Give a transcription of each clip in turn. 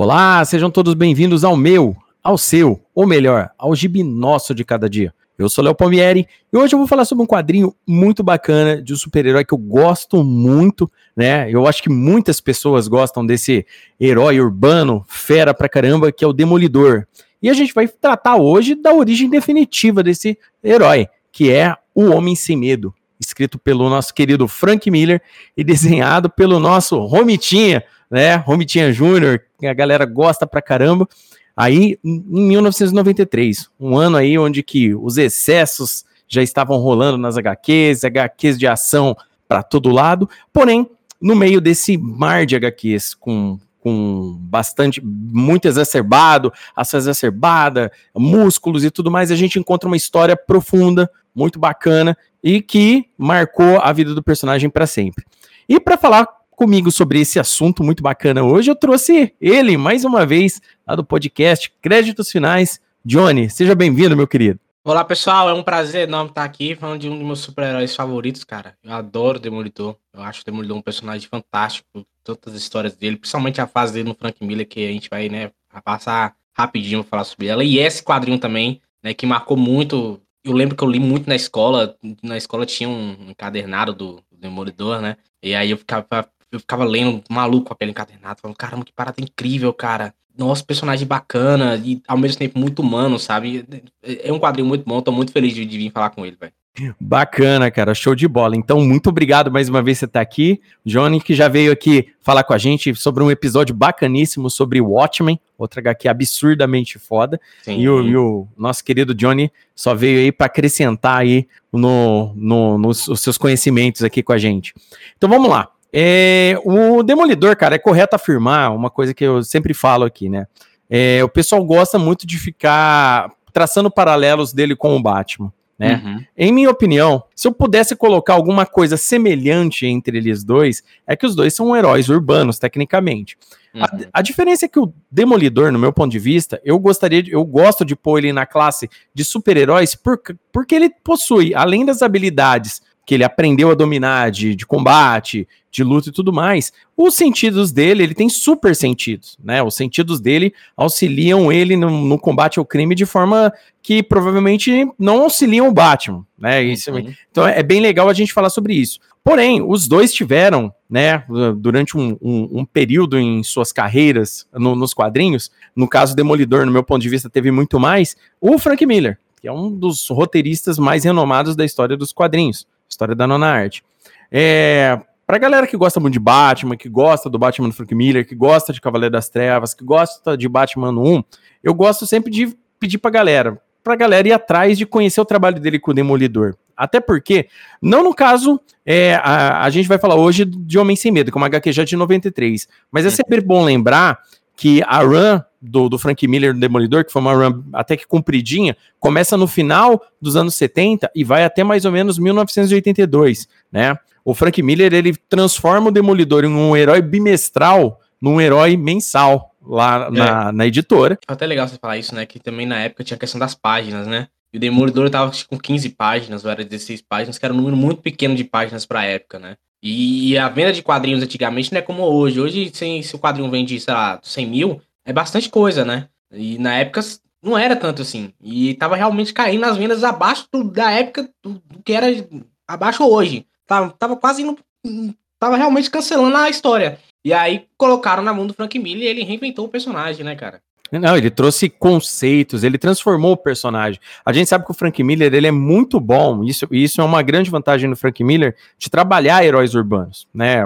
Olá, sejam todos bem-vindos ao meu, ao seu, ou melhor, ao gibi nosso de cada dia. Eu sou Léo Palmieri e hoje eu vou falar sobre um quadrinho muito bacana de um super-herói que eu gosto muito, né? Eu acho que muitas pessoas gostam desse herói urbano, fera pra caramba, que é o Demolidor. E a gente vai tratar hoje da origem definitiva desse herói, que é o Homem Sem Medo, escrito pelo nosso querido Frank Miller e desenhado pelo nosso Romitinha, né? Romitinha Júnior, a galera gosta pra caramba. Aí, em 1993, um ano aí onde que os excessos já estavam rolando nas HQs, HQs de ação para todo lado, porém, no meio desse mar de HQs com com bastante, muito exacerbado, ação exacerbada, músculos e tudo mais, a gente encontra uma história profunda, muito bacana e que marcou a vida do personagem para sempre. E para falar comigo sobre esse assunto muito bacana hoje. Eu trouxe ele mais uma vez lá do podcast Créditos Finais. Johnny, seja bem-vindo, meu querido. Olá, pessoal. É um prazer enorme estar aqui falando de um dos meus super-heróis favoritos, cara. Eu adoro Demolidor. Eu acho o Demolidor um personagem fantástico. Todas as histórias dele, principalmente a fase dele no Frank Miller, que a gente vai, né, passar rapidinho falar sobre ela. E esse quadrinho também, né, que marcou muito. Eu lembro que eu li muito na escola. Na escola tinha um encadernado do Demolidor, né? E aí eu ficava eu ficava lendo maluco aquele encadernado, falando, caramba, que parada incrível, cara. Nossa, personagem bacana e ao mesmo tempo muito humano, sabe? É um quadrinho muito bom, tô muito feliz de, de vir falar com ele, velho. Bacana, cara, show de bola. Então, muito obrigado mais uma vez você estar tá aqui. Johnny, que já veio aqui falar com a gente sobre um episódio bacaníssimo sobre Watchmen, outra HQ absurdamente foda. Sim. E o, e o nosso querido Johnny só veio aí para acrescentar aí no, no, nos seus conhecimentos aqui com a gente. Então, vamos lá. É, o Demolidor, cara, é correto afirmar uma coisa que eu sempre falo aqui, né? É, o pessoal gosta muito de ficar traçando paralelos dele com o Batman. Né? Uhum. Em minha opinião, se eu pudesse colocar alguma coisa semelhante entre eles dois, é que os dois são heróis urbanos, tecnicamente. Uhum. A, a, diferença é que o Demolidor, no meu ponto de vista, eu gostaria, de, eu gosto de pôr ele na classe de super-heróis por, porque ele possui, além das habilidades que ele aprendeu a dominar de, de combate, de luta e tudo mais, os sentidos dele, ele tem super sentidos, né? Os sentidos dele auxiliam ele no, no combate ao crime de forma que provavelmente não auxiliam o Batman, né? Isso, uhum. Então é bem legal a gente falar sobre isso. Porém, os dois tiveram, né, durante um, um, um período em suas carreiras no, nos quadrinhos, no caso Demolidor, no meu ponto de vista, teve muito mais, o Frank Miller, que é um dos roteiristas mais renomados da história dos quadrinhos. História da nona arte. É, pra galera que gosta muito de Batman, que gosta do Batman do Frank Miller, que gosta de Cavaleiro das Trevas, que gosta de Batman 1, eu gosto sempre de pedir pra galera, pra galera ir atrás de conhecer o trabalho dele com o Demolidor. Até porque, não no caso, é, a, a gente vai falar hoje de Homem Sem Medo, que é uma HQ já de 93, mas é sempre bom lembrar que a run do, do Frank Miller do Demolidor, que foi uma run até que compridinha, começa no final dos anos 70 e vai até mais ou menos 1982, né? O Frank Miller, ele transforma o Demolidor em um herói bimestral num herói mensal lá na, é. na editora. É até legal você falar isso, né? Que também na época tinha a questão das páginas, né? E o Demolidor tava com 15 páginas, ou era 16 páginas, que era um número muito pequeno de páginas pra época, né? E a venda de quadrinhos antigamente não é como hoje. Hoje, se, se o quadrinho vende, sei lá, 100 mil, é bastante coisa, né? E na época não era tanto assim. E tava realmente caindo nas vendas abaixo do, da época do, do, que era abaixo hoje. Tava, tava quase indo. Tava realmente cancelando a história. E aí colocaram na mão do Frank Miller e ele reinventou o personagem, né, cara? Não, ele trouxe conceitos, ele transformou o personagem. A gente sabe que o Frank Miller ele é muito bom, isso, isso é uma grande vantagem do Frank Miller de trabalhar heróis urbanos, né?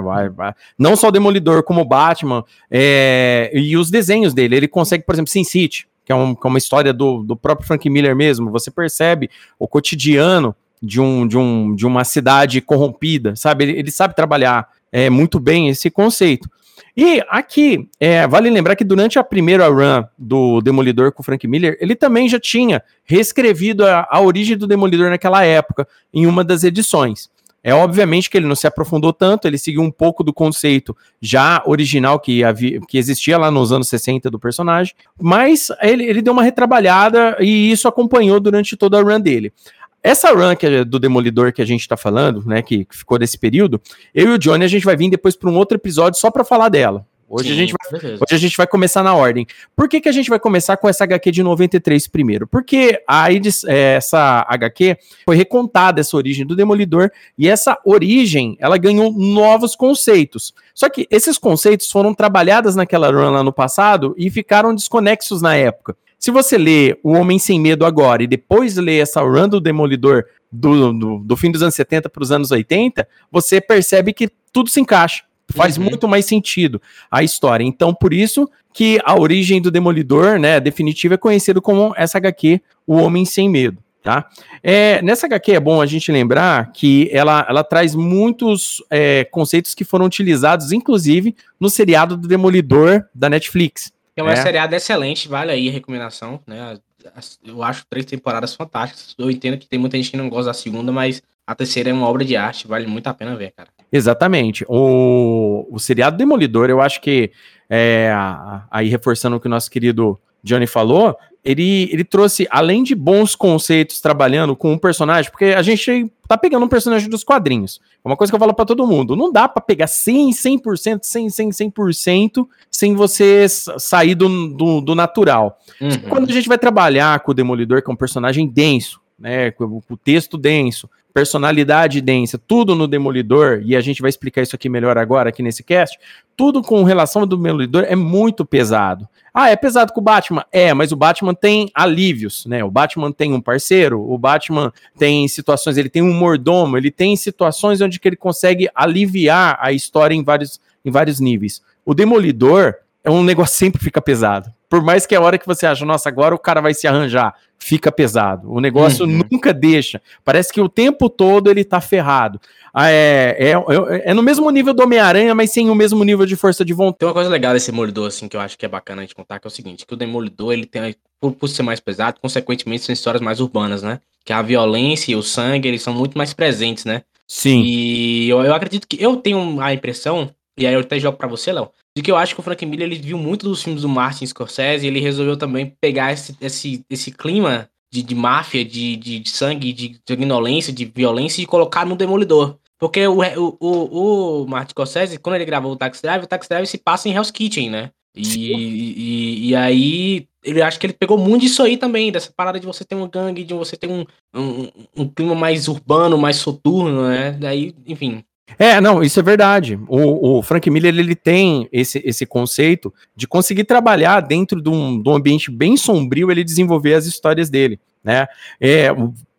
Não só o Demolidor, como o Batman, é, e os desenhos dele. Ele consegue, por exemplo, Sin City, que é, um, que é uma história do, do próprio Frank Miller mesmo. Você percebe o cotidiano de, um, de, um, de uma cidade corrompida, sabe? Ele, ele sabe trabalhar é, muito bem esse conceito. E aqui, é, vale lembrar que durante a primeira run do Demolidor com o Frank Miller, ele também já tinha reescrevido a, a origem do Demolidor naquela época, em uma das edições. É obviamente que ele não se aprofundou tanto, ele seguiu um pouco do conceito já original que, havia, que existia lá nos anos 60 do personagem, mas ele, ele deu uma retrabalhada e isso acompanhou durante toda a run dele. Essa run é do Demolidor que a gente tá falando, né, que, que ficou desse período, eu e o Johnny a gente vai vir depois para um outro episódio só para falar dela, Hoje, Sim, a gente vai, hoje a gente vai começar na ordem. Por que, que a gente vai começar com essa HQ de 93 primeiro? Porque a, é, essa HQ foi recontada, essa origem do Demolidor, e essa origem, ela ganhou novos conceitos. Só que esses conceitos foram trabalhados naquela run lá no passado e ficaram desconexos na época. Se você lê O Homem Sem Medo agora e depois lê essa run do Demolidor do, do, do fim dos anos 70 para os anos 80, você percebe que tudo se encaixa. Faz uhum. muito mais sentido a história. Então, por isso que a origem do Demolidor, né, definitiva, é conhecido como essa HQ, O Homem Sem Medo. Tá? É, nessa HQ é bom a gente lembrar que ela, ela traz muitos é, conceitos que foram utilizados, inclusive, no seriado do Demolidor da Netflix. É um é. seriado excelente, vale aí a recomendação, né? Eu acho três temporadas fantásticas. Eu entendo que tem muita gente que não gosta da segunda, mas a terceira é uma obra de arte, vale muito a pena ver, cara. Exatamente. O, o seriado Demolidor, eu acho que, é, aí reforçando o que o nosso querido Johnny falou, ele, ele trouxe, além de bons conceitos trabalhando com um personagem, porque a gente tá pegando um personagem dos quadrinhos. É uma coisa que eu falo para todo mundo. Não dá para pegar 100, 100%, 100, 100, 100% sem você sair do, do, do natural. Uhum. Quando a gente vai trabalhar com o Demolidor, que é um personagem denso, né, com o texto denso, personalidade densa, tudo no Demolidor, e a gente vai explicar isso aqui melhor agora, aqui nesse cast, tudo com relação ao Demolidor é muito pesado. Ah, é pesado com o Batman? É, mas o Batman tem alívios, né? O Batman tem um parceiro, o Batman tem situações, ele tem um mordomo, ele tem situações onde que ele consegue aliviar a história em vários, em vários níveis. O Demolidor é um negócio sempre fica pesado. Por mais que a hora que você acha, nossa, agora o cara vai se arranjar, fica pesado. O negócio uhum. nunca deixa. Parece que o tempo todo ele tá ferrado. Ah, é, é, é, é, no mesmo nível do Homem-Aranha, mas sem o mesmo nível de força de vontade. Tem uma coisa legal desse Demolidor, assim, que eu acho que é bacana a gente contar, que é o seguinte, que o Demolidor, ele tem, por, por ser mais pesado, consequentemente são histórias mais urbanas, né? Que a violência e o sangue, eles são muito mais presentes, né? Sim. E eu, eu acredito que, eu tenho a impressão, e aí eu até jogo pra você, Léo, de que eu acho que o Frank Miller ele viu muito dos filmes do Martin Scorsese e ele resolveu também pegar esse, esse, esse clima de, de máfia, de, de, de sangue, de sanguinolência, de violência e colocar no Demolidor. Porque o, o, o, o Martin Scorsese, quando ele gravou o Taxi Drive, o Taxi Drive se passa em Hell's Kitchen, né? E, e, e, aí, ele acho que ele pegou muito disso aí também, dessa parada de você ter uma gangue, de você ter um, um, um clima mais urbano, mais soturno, né? Daí, enfim, é, não, isso é verdade. O, o, Frank Miller ele tem esse, esse conceito de conseguir trabalhar dentro de um, de um ambiente bem sombrio, ele desenvolver as histórias dele, né? É,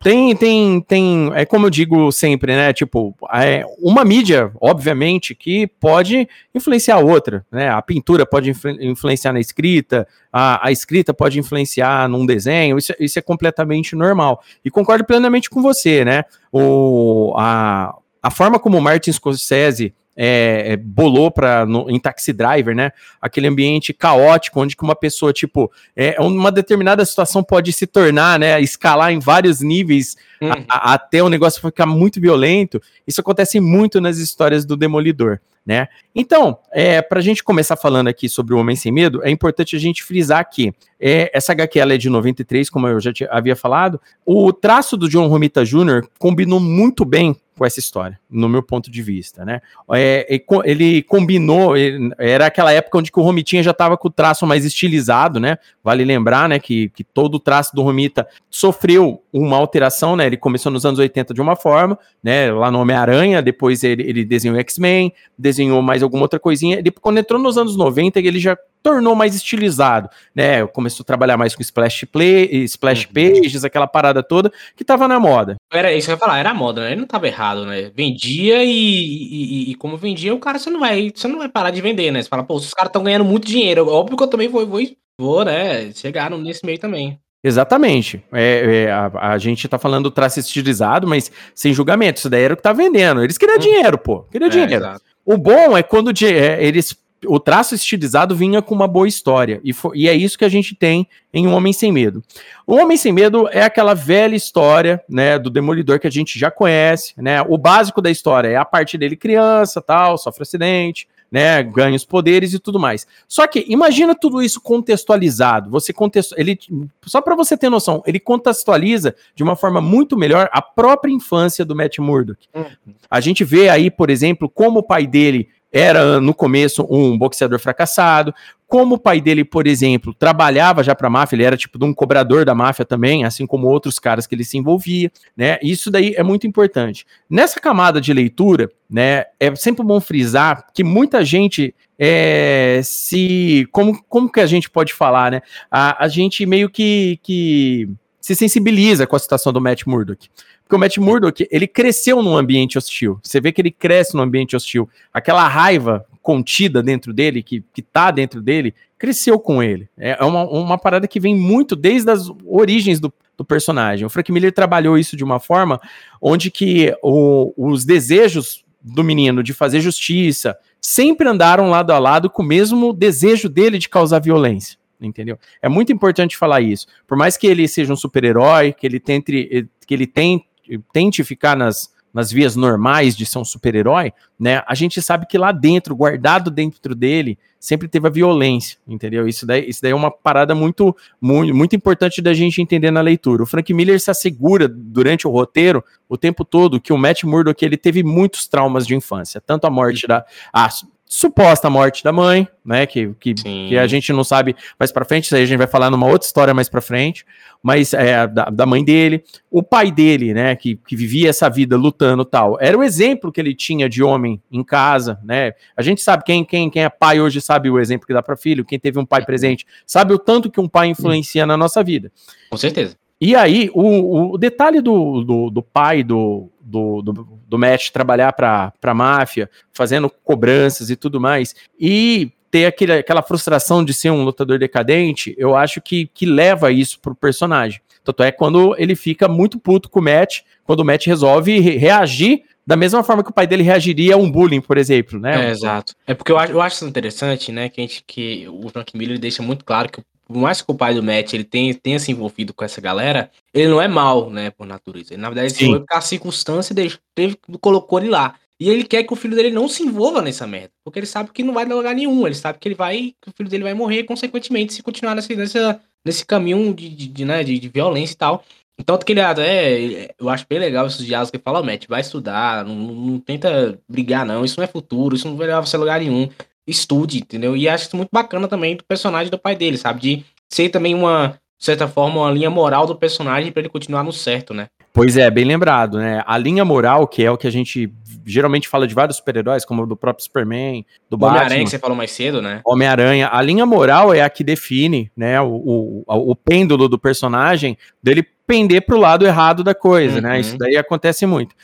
tem, tem, tem, é como eu digo sempre, né? Tipo, é uma mídia, obviamente, que pode influenciar a outra, né? A pintura pode influ influenciar na escrita, a, a, escrita pode influenciar num desenho, isso, isso é completamente normal. E concordo plenamente com você, né? O, a, a forma como o Martin Scorsese é, é, bolou para em Taxi Driver, né? Aquele ambiente caótico onde que uma pessoa tipo é uma determinada situação pode se tornar, né? Escalar em vários níveis uhum. a, a, até o negócio ficar muito violento. Isso acontece muito nas histórias do Demolidor, né? Então, é, para a gente começar falando aqui sobre o Homem Sem Medo, é importante a gente frisar aqui. É, essa HQ é de 93, como eu já havia falado. O traço do John Romita Jr. combinou muito bem com essa história, no meu ponto de vista, né? É, ele combinou, ele, era aquela época onde o Romitinha já estava com o traço mais estilizado, né? Vale lembrar, né, que, que todo o traço do Romita sofreu uma alteração, né? Ele começou nos anos 80 de uma forma, né? Lá no Homem-Aranha, depois ele, ele desenhou X-Men, desenhou mais alguma outra coisinha. Depois, quando entrou nos anos 90, ele já tornou mais estilizado, né? Começou a trabalhar mais com splash play, splash uhum. pages, aquela parada toda que tava na moda. Era isso que eu ia falar, era moda, né? Ele não tava errado, né? Vendia e, e, e, como vendia, o cara você não vai, você não vai parar de vender, né? Você fala, pô, os caras estão ganhando muito dinheiro. Óbvio que eu também vou, vou, vou, né? Chegaram nesse meio também. Exatamente. É, é a, a, gente tá falando traço estilizado, mas sem julgamento. Isso daí era o que tá vendendo. Eles queriam hum. dinheiro, pô. Queriam é, dinheiro. Exato. O bom é quando é, eles o traço estilizado vinha com uma boa história. E, for, e, é isso que a gente tem em Um Homem Sem Medo. O Homem Sem Medo é aquela velha história, né, do Demolidor que a gente já conhece, né? O básico da história é a parte dele criança, tal, sofre acidente, né, ganha os poderes e tudo mais. Só que imagina tudo isso contextualizado. Você contexto, ele só para você ter noção, ele contextualiza de uma forma muito melhor a própria infância do Matt Murdock. Uhum. A gente vê aí, por exemplo, como o pai dele era no começo um boxeador fracassado, como o pai dele, por exemplo, trabalhava já para a máfia, ele era tipo de um cobrador da máfia também, assim como outros caras que ele se envolvia, né? Isso daí é muito importante. Nessa camada de leitura, né, é sempre bom frisar que muita gente é, se como, como que a gente pode falar, né? A, a gente meio que, que se sensibiliza com a situação do Matt Murdock. Porque o Matt Murdock, ele cresceu num ambiente hostil. Você vê que ele cresce num ambiente hostil. Aquela raiva contida dentro dele, que, que tá dentro dele, cresceu com ele. É, é uma, uma parada que vem muito desde as origens do, do personagem. O Frank Miller trabalhou isso de uma forma onde que o, os desejos do menino de fazer justiça sempre andaram lado a lado com o mesmo desejo dele de causar violência entendeu? É muito importante falar isso. Por mais que ele seja um super-herói, que ele tente, que ele tente, tente ficar nas, nas vias normais de ser um super-herói, né? A gente sabe que lá dentro, guardado dentro dele, sempre teve a violência, entendeu? Isso daí, isso daí é uma parada muito, muito, muito importante da gente entender na leitura. O Frank Miller se assegura durante o roteiro o tempo todo que o Matt Murdock ele teve muitos traumas de infância, tanto a morte da a suposta morte da mãe, né? Que, que, que, a gente não sabe mais para frente, isso aí a gente vai falar numa outra história mais para frente, mas é da, da, mãe dele, o pai dele, né? Que, que vivia essa vida lutando tal. Era o exemplo que ele tinha de homem em casa, né? A gente sabe, quem, quem, quem é pai hoje sabe o exemplo que dá para filho, quem teve um pai presente, sabe o tanto que um pai influencia na nossa vida. Com certeza. E aí, o, o detalhe do, do, do pai do, do, do, do Matt trabalhar para a máfia, fazendo cobranças e tudo mais, e ter aquele, aquela frustração de ser um lutador decadente, eu acho que, que leva isso pro personagem. Tanto é quando ele fica muito puto com o Matt, quando o Matt resolve reagir da mesma forma que o pai dele reagiria a um bullying, por exemplo, né? É, exato. É porque eu acho, eu acho interessante, né, que, a gente, que o Frank Miller deixa muito claro que por mais que o pai do Matt ele tenha, tenha se envolvido com essa galera, ele não é mal, né, por natureza. Ele, na verdade, Sim. foi a circunstância deixou, teve, colocou ele lá. E ele quer que o filho dele não se envolva nessa merda. Porque ele sabe que não vai dar lugar nenhum. Ele sabe que ele vai. que o filho dele vai morrer, consequentemente, se continuar nessa, nessa, nesse caminho de, de, de, né, de, de violência e tal. Então, que ele é, eu acho bem legal esses diálogos que ele fala, Matt, vai estudar, não, não, tenta brigar, não. Isso não é futuro, isso não vai levar você a lugar nenhum estude, entendeu? E acho isso muito bacana também do personagem do pai dele, sabe? De ser também uma, de certa forma, uma linha moral do personagem para ele continuar no certo, né? Pois é, bem lembrado, né? A linha moral, que é o que a gente geralmente fala de vários super-heróis, como do próprio Superman, do Batman. Homem-Aranha, que você falou mais cedo, né? Homem-Aranha. A linha moral é a que define, né, o, o, o pêndulo do personagem dele pender para o lado errado da coisa, né? uhum. né? Isso daí acontece muito.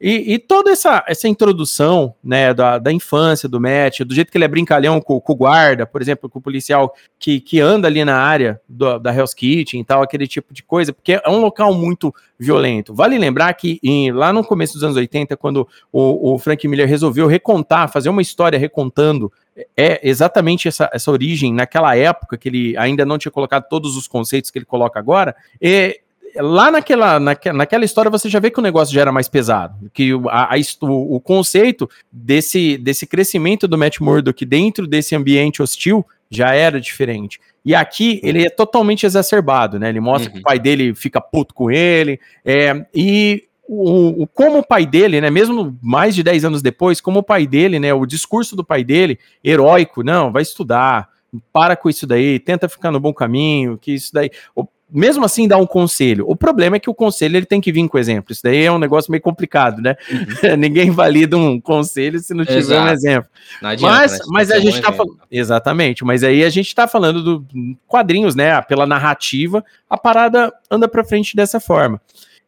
E, e, toda essa, essa introdução né, da, da infância do Matt, do jeito que ele é brincalhão com, com o guarda, por exemplo, com o policial que, que anda ali na área do, da Hell's Kitchen e tal, aquele tipo de coisa, porque é um local muito violento. Vale lembrar que em, lá no começo dos anos 80, quando o, o Frank Miller resolveu recontar, fazer uma história recontando é exatamente essa, essa origem naquela época que ele ainda não tinha colocado todos os conceitos que ele coloca agora. E lá naquela, naquela, naquela história você já vê que o negócio já era mais pesado, que a, a, o, o, conceito desse, desse crescimento do Matt Murdock dentro desse ambiente hostil já era diferente. E aqui ele é totalmente exacerbado, né? Ele mostra uhum. que o pai dele fica puto com ele, é, e o, o, como o pai dele, né, mesmo mais de 10 anos depois, como o pai dele, né, o discurso do pai dele, heróico, não, vai estudar, para com isso daí, tenta ficar no bom caminho, que isso daí. O, mesmo assim dá um conselho. O problema é que o conselho ele tem que vir com exemplo. Isso daí é um negócio meio complicado, né? Uhum. Ninguém valida um conselho se não tiver Exato. um exemplo. Adianta, mas, né? mas a gente está falando. Exatamente, mas aí a gente está falando do quadrinhos, né? Pela narrativa, a parada anda para frente dessa forma.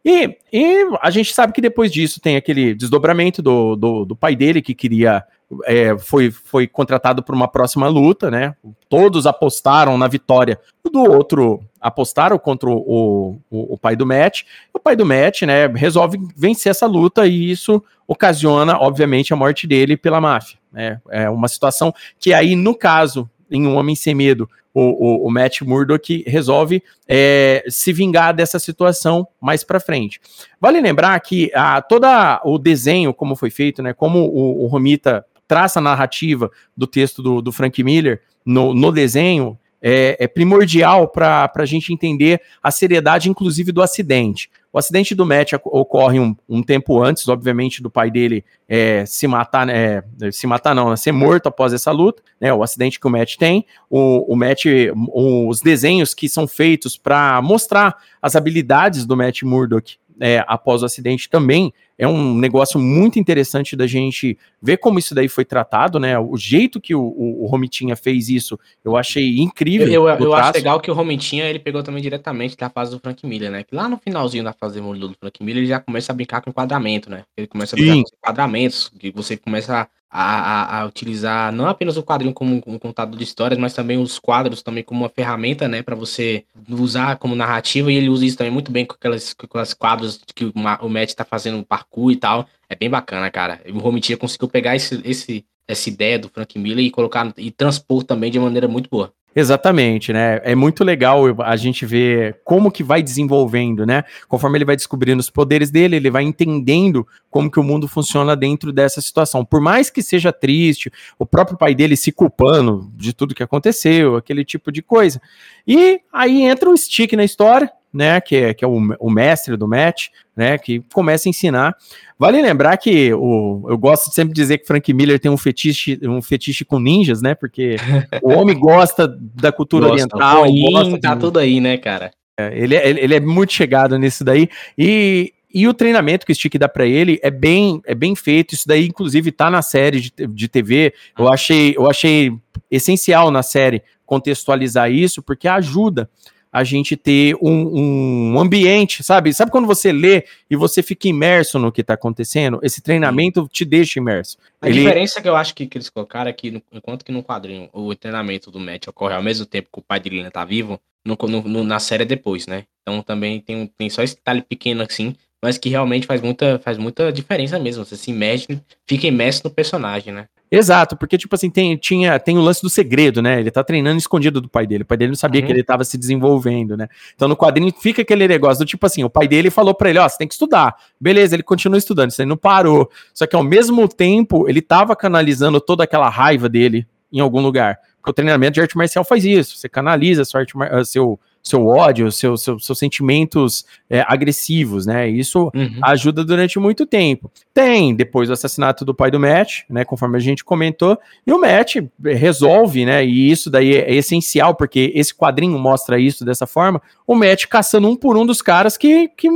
E, e, a gente sabe que depois disso tem aquele desdobramento do, do, do pai dele que queria é, foi, foi contratado para uma próxima luta, né? Todos apostaram na vitória do outro, apostaram contra o, o, o, pai do Matt. O pai do Matt, né, resolve vencer essa luta e isso ocasiona, obviamente, a morte dele pela máfia. Né? É uma situação que aí, no caso, em Um Homem Sem Medo, o, o, o Matt Murdock resolve é, se vingar dessa situação mais para frente. Vale lembrar que a, toda o desenho, como foi feito, né, como o, o Romita traça a narrativa do texto do, do Frank Miller no, no desenho, é, é primordial para a gente entender a seriedade, inclusive, do acidente. O acidente do Matt ocorre um, um tempo antes, obviamente, do pai dele é, se matar, né, se matar não, né, ser morto após essa luta, né, o acidente que o Matt tem, o, o Matt, os desenhos que são feitos para mostrar as habilidades do Matt Murdock é, após o acidente também é um negócio muito interessante da gente ver como isso daí foi tratado, né? O jeito que o, o, o Romitinha fez isso, eu achei incrível. Eu, eu, eu acho legal que o Romitinha ele pegou também diretamente da fase do Frank Miller, né? Que lá no finalzinho da fase do Frank Miller ele já começa a brincar com enquadramento, né? Ele começa a brincar Sim. com enquadramentos, que você começa a, a, a, utilizar não apenas o quadrinho como um contador de histórias, mas também os quadros também como uma ferramenta, né, para você usar como narrativa, e ele usa isso também muito bem com aquelas, com aquelas quadros que o, o Matt tá fazendo parkour e tal. É bem bacana, cara. O Romitia conseguiu pegar esse, esse, essa ideia do Frank Miller e colocar e transpor também de maneira muito boa. Exatamente, né? É muito legal a gente ver como que vai desenvolvendo, né? Conforme ele vai descobrindo os poderes dele, ele vai entendendo como que o mundo funciona dentro dessa situação. Por mais que seja triste, o próprio pai dele se culpando de tudo que aconteceu, aquele tipo de coisa. E aí entra o Stick na história, né, que é, que é o, o mestre do match, né, que começa a ensinar. Vale lembrar que o, eu gosto de sempre dizer que Frank Miller tem um fetiche, um fetiche com ninjas, né, porque o homem gosta da cultura gosta, oriental. Gosta tá tudo aí, né, cara? É, ele, é, ele é muito chegado nisso daí, e, e o treinamento que o Stick dá para ele é bem, é bem feito. Isso daí, inclusive, tá na série de, de TV. Eu ah. achei, eu achei essencial na série contextualizar isso, porque ajuda a gente ter um, um, ambiente, sabe? Sabe quando você lê e você fica imerso no que está acontecendo?Esse treinamento te deixa imerso. A Ele... diferença que eu acho que, que eles colocaram é que, no, enquanto que no quadrinho o treinamento do Matt ocorre ao mesmo tempo que o pai dele ainda tá vivo, no, no, na série é depois, né? Então também tem, tem só esse detalhe pequeno assim, mas que realmente faz muita, faz muita diferença mesmo. Você se imerge, fica imerso no personagem, né? Exato, porque, tipo assim, tem, tinha, tem o lance do segredo, né? Ele tá treinando escondido do pai dele. O pai dele não sabia uhum. que ele tava se desenvolvendo, né? Então no quadrinho fica aquele negócio do tipo assim: o pai dele falou para ele, ó, você tem que estudar. Beleza, ele continua estudando, isso aí não parou. Só que ao mesmo tempo, ele tava canalizando toda aquela raiva dele em algum lugar. Porque o treinamento de arte marcial faz isso. Você canaliza sua arte, seu, seu ódio, seu, seu, seus sentimentos é, agressivos, né? Isso uhum. ajuda durante muito tempo. Tem depois o assassinato do pai do Matt, né? Conforme a gente comentou, e o Matt resolve, né? E isso daí é essencial, porque esse quadrinho mostra isso dessa forma. O Matt caçando um por um dos caras que, que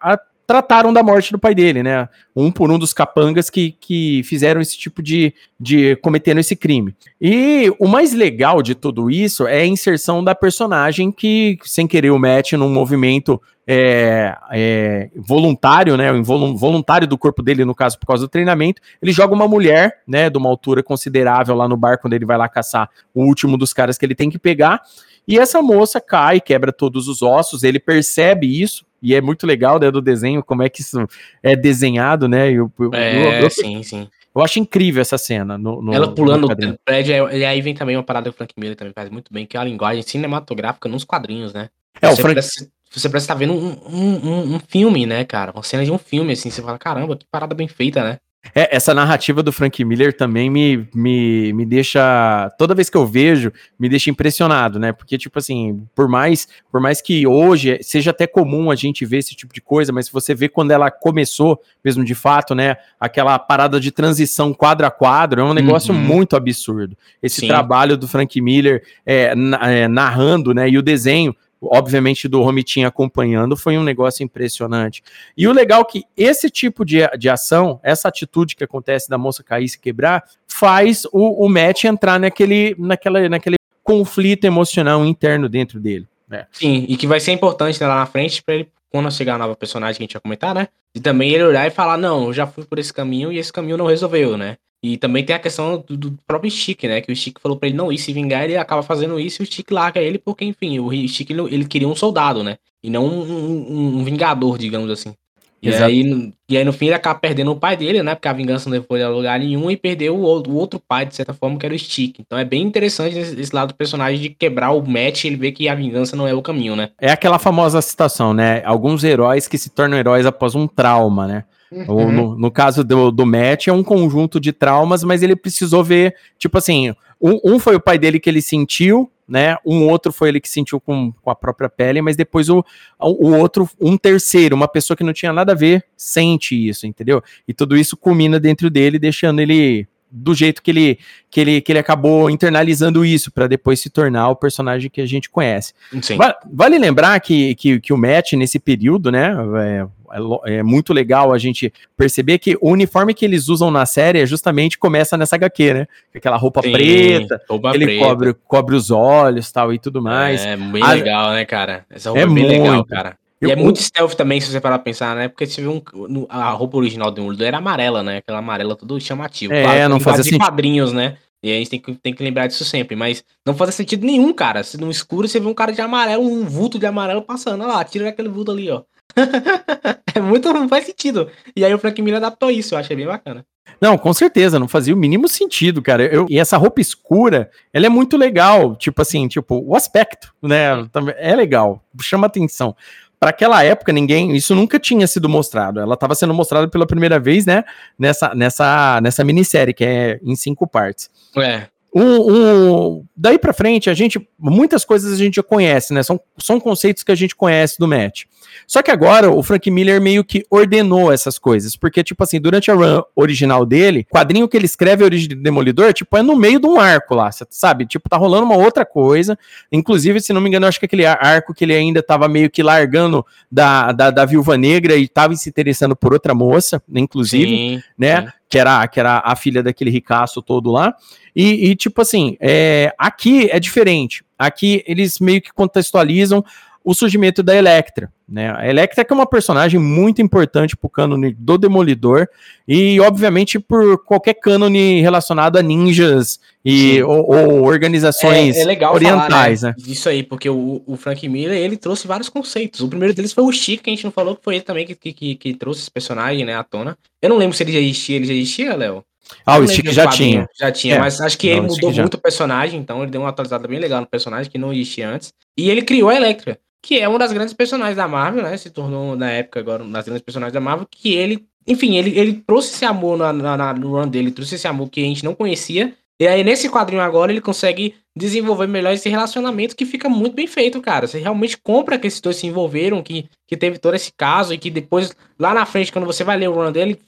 a, trataram da morte do pai dele, né? Um por um dos capangas que, que fizeram esse tipo de, de cometendo esse crime. E o mais legal de tudo isso é a inserção da personagem que, sem querer, o mete num movimento é, é, voluntário, né? Voluntário do corpo dele, no caso, por causa do treinamento. Ele joga uma mulher, né? De uma altura considerável lá no bar quando ele vai lá caçar o último dos caras que ele tem que pegar. E essa moça cai, quebra todos os ossos, ele percebe isso, e é muito legal né, do desenho, como é que isso é desenhado, né? Eu, eu, é, eu, sim, sim. Eu acho incrível essa cena. No, no Ela pulando o prédio, e aí vem também uma parada que o Frank Miller também faz muito bem, que é a linguagem cinematográfica nos quadrinhos, né? É, você, o Frank... parece, você parece estar tá vendo um, um, um, filme, né, cara? Uma cena de um filme, assim, você fala, caramba, que parada bem feita, né? É, essa narrativa do Frank Miller também me, me, me deixa. Toda vez que eu vejo, me deixa impressionado, né? Porque, tipo assim, por mais, por mais que hoje seja até comum a gente ver esse tipo de coisa, mas se você vê quando ela começou, mesmo de fato, né? Aquela parada de transição quadro a quadro, é um negócio uhum. muito absurdo. Esse Sim. trabalho do Frank Miller é, é, narrando, né? E o desenho obviamente do Romitinho acompanhando, foi um negócio impressionante. E o legal é que esse tipo de, de ação, essa atitude que acontece da moça cair e se quebrar, faz o, o Matt entrar naquele, naquela, naquele conflito emocional interno dentro dele. Né? Sim, e que vai ser importante né, lá na frente para ele, quando chegar a nova personagem que a gente vai comentar, né? E também ele olhar e falar, não, eu já fui por esse caminho e esse caminho não resolveu, né? E também tem a questão do, do, próprio Stick, né? Que o Stick falou pra ele não ir se vingar, ele acaba fazendo isso e o Stick larga ele, porque, enfim, o Stick ele, ele queria um soldado, né? E não um, um, um vingador, digamos assim. E aí, e aí, no fim, ele acaba perdendo o pai dele, né? Porque a vingança não levou ele a lugar nenhum e perdeu o, outro pai, de certa forma, que era o Stick. Então é bem interessante esse, esse, lado do personagem de quebrar o match e ele ver que a vingança não é o caminho, né? É aquela famosa citação, né? Alguns heróis que se tornam heróis após um trauma, né? Uhum. No, no, caso do, do Matt, é um conjunto de traumas, mas ele precisou ver, tipo assim, um, um, foi o pai dele que ele sentiu, né? Um outro foi ele que sentiu com, com a própria pele, mas depois o, o outro, um terceiro, uma pessoa que não tinha nada a ver, sente isso, entendeu? E tudo isso culmina dentro dele, deixando ele do jeito que ele, que ele, que ele acabou internalizando isso para depois se tornar o personagem que a gente conhece. Vale, vale, lembrar que, que, que o Matt, nesse período, né, é, é, é, muito legal a gente perceber que o uniforme que eles usam na série é justamente começa nessa HQ, né? Aquela roupa Sim, preta, roupa ele preta. Cobre, cobre os olhos tal e tudo mais. É, bem a, legal, né, cara? Essa roupa é, é bem muito, legal, cara. E é muito stealth também, se você parar pra pensar, né? Porque você viu um, a roupa original do Demolidor era amarela, né? Aquela amarela tudo chamativo. É, claro, não fazia sentido. quadrinhos, né? E a gente tem que, tem que lembrar disso sempre. Mas não faz sentido nenhum, cara. Se no escuro você vê um cara de amarelo, um vulto de amarelo passando. Olha lá, tira aquele vulto ali, ó. é muito. Não faz sentido. E aí o Frank Miller adaptou isso, eu achei bem bacana. Não, com certeza, não fazia o mínimo sentido, cara. Eu, e essa roupa escura, ela é muito legal. Tipo assim, tipo, o aspecto, né? É legal, chama atenção para aquela época ninguém, isso nunca tinha sido mostrado. Ela estava sendo mostrada pela primeira vez, né, nessa nessa nessa minissérie que é em cinco partes. É. Um, um, daí para frente, a gente muitas coisas a gente já conhece, né? São, são conceitos que a gente conhece do match. Só que agora o Frank Miller meio que ordenou essas coisas, porque, tipo assim, durante a run original dele, o quadrinho que ele escreve, Origem do Demolidor, tipo, é no meio de um arco lá, sabe? Tipo, tá rolando uma outra coisa. Inclusive, se não me engano, eu acho que aquele arco que ele ainda tava meio que largando da, da, da Viúva Negra e tava se interessando por outra moça, inclusive, sim, né? Sim. Que era, que era a filha daquele ricaço todo lá. E, e tipo assim, é, aqui é diferente. Aqui eles meio que contextualizam o surgimento da Electra. Né? A Electra que é uma personagem muito importante para o cânone do Demolidor e, obviamente, por qualquer cânone relacionado a ninjas e ou, ou, organizações é, é orientais. Falar, né? né? Isso aí, porque o, o, Frank Miller ele trouxe vários conceitos. O primeiro deles foi o Chico, que a gente não falou, que foi ele também que, que, que trouxe esse personagem né, à tona. Eu não lembro se ele já existia. Ele já existia, Léo? Ah, o Stick já tinha. Já tinha, é. mas acho que não, ele mudou muito o personagem, então ele deu uma atualizada bem legal no personagem que não existia antes. E ele criou a Electra que é uma das grandes personagens da Marvel, né? Se tornou, na época, agora, uma das grandes personagens da Marvel, que ele, enfim, ele, ele trouxe esse amor na, na, no run dele, trouxe esse amor que a gente não conhecia. E aí, nesse quadrinho agora, ele consegue desenvolver melhor esse relacionamento que fica muito bem feito, cara. Você realmente compra que esses dois se envolveram, que, que teve todo esse caso, e que depois, lá na frente, quando você vai ler o run dele,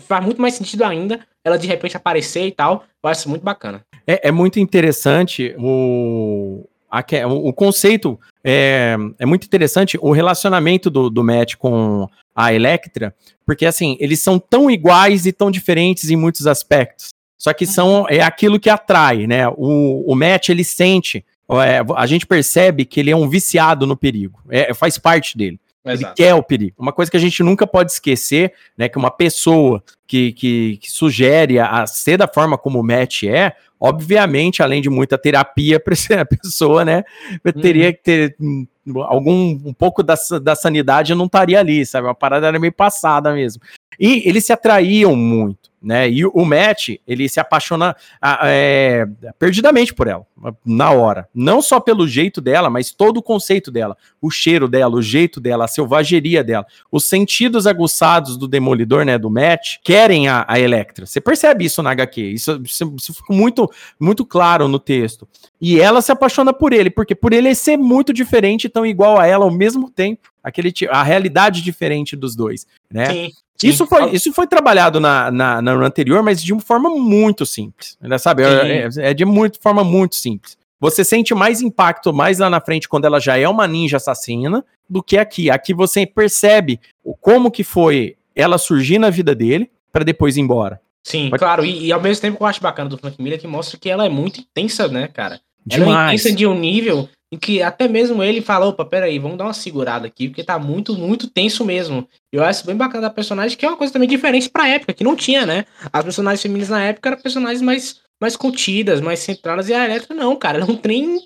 faz muito mais sentido ainda ela de repente aparecer e tal. Eu acho muito bacana. É, é muito interessante o, o conceito é, é muito interessante, o relacionamento do, do Matt com a Electra, porque assim, eles são tão iguais e tão diferentes em muitos aspectos. Só que são é aquilo que atrai, né? O, o Matt ele sente, é, a gente percebe que ele é um viciado no perigo, é, faz parte dele. Exato. Ele quer o perigo. Uma coisa que a gente nunca pode esquecer, né, que uma pessoa que, que, que sugere a, a ser da forma como o Matt é, obviamente, além de muita terapia para a pessoa, né, teria uhum. que ter hum, algum um pouco da, da sanidade não estaria ali, sabe? Uma parada era meio passada mesmo. E eles se atraíam muito né? E o Matt, ele se apaixona é, perdidamente por ela, na hora. Não só pelo jeito dela, mas todo o conceito dela, o cheiro dela, o jeito dela, a selvageria dela, os sentidos aguçados do Demolidor, né, do Matt, querem a, a Electra. Você percebe isso na HQ, isso, isso, isso fica muito, muito claro no texto. E ela se apaixona por ele, porque por ele ser muito diferente, tão igual a ela ao mesmo tempo, aquele a realidade diferente dos dois, né? Sim. Isso foi, isso foi trabalhado na, na, na anterior, mas de uma forma muito simples. Né, sabe? É, é, de muito, forma muito simples. Você sente mais impacto mais lá na frente quando ela já é uma ninja assassina do que aqui. Aqui você percebe como que foi ela surgir na vida dele para depois ir embora. Sim, Pode... claro. E, e, ao mesmo tempo que eu acho bacana do Frank Miller que mostra que ela é muito intensa, né, cara? Demais. Ela é intensa de um nível em que até mesmo ele fala, opa, peraí, vamos dar uma segurada aqui, porque tá muito, muito tenso mesmo. Eu acho bem bacana da personagem, que é uma coisa também diferente pra época, que não tinha, né? As personagens femininas na época eram personagens mais, mais contidas, mais centradas, e a Electra não, cara, ela é um trem,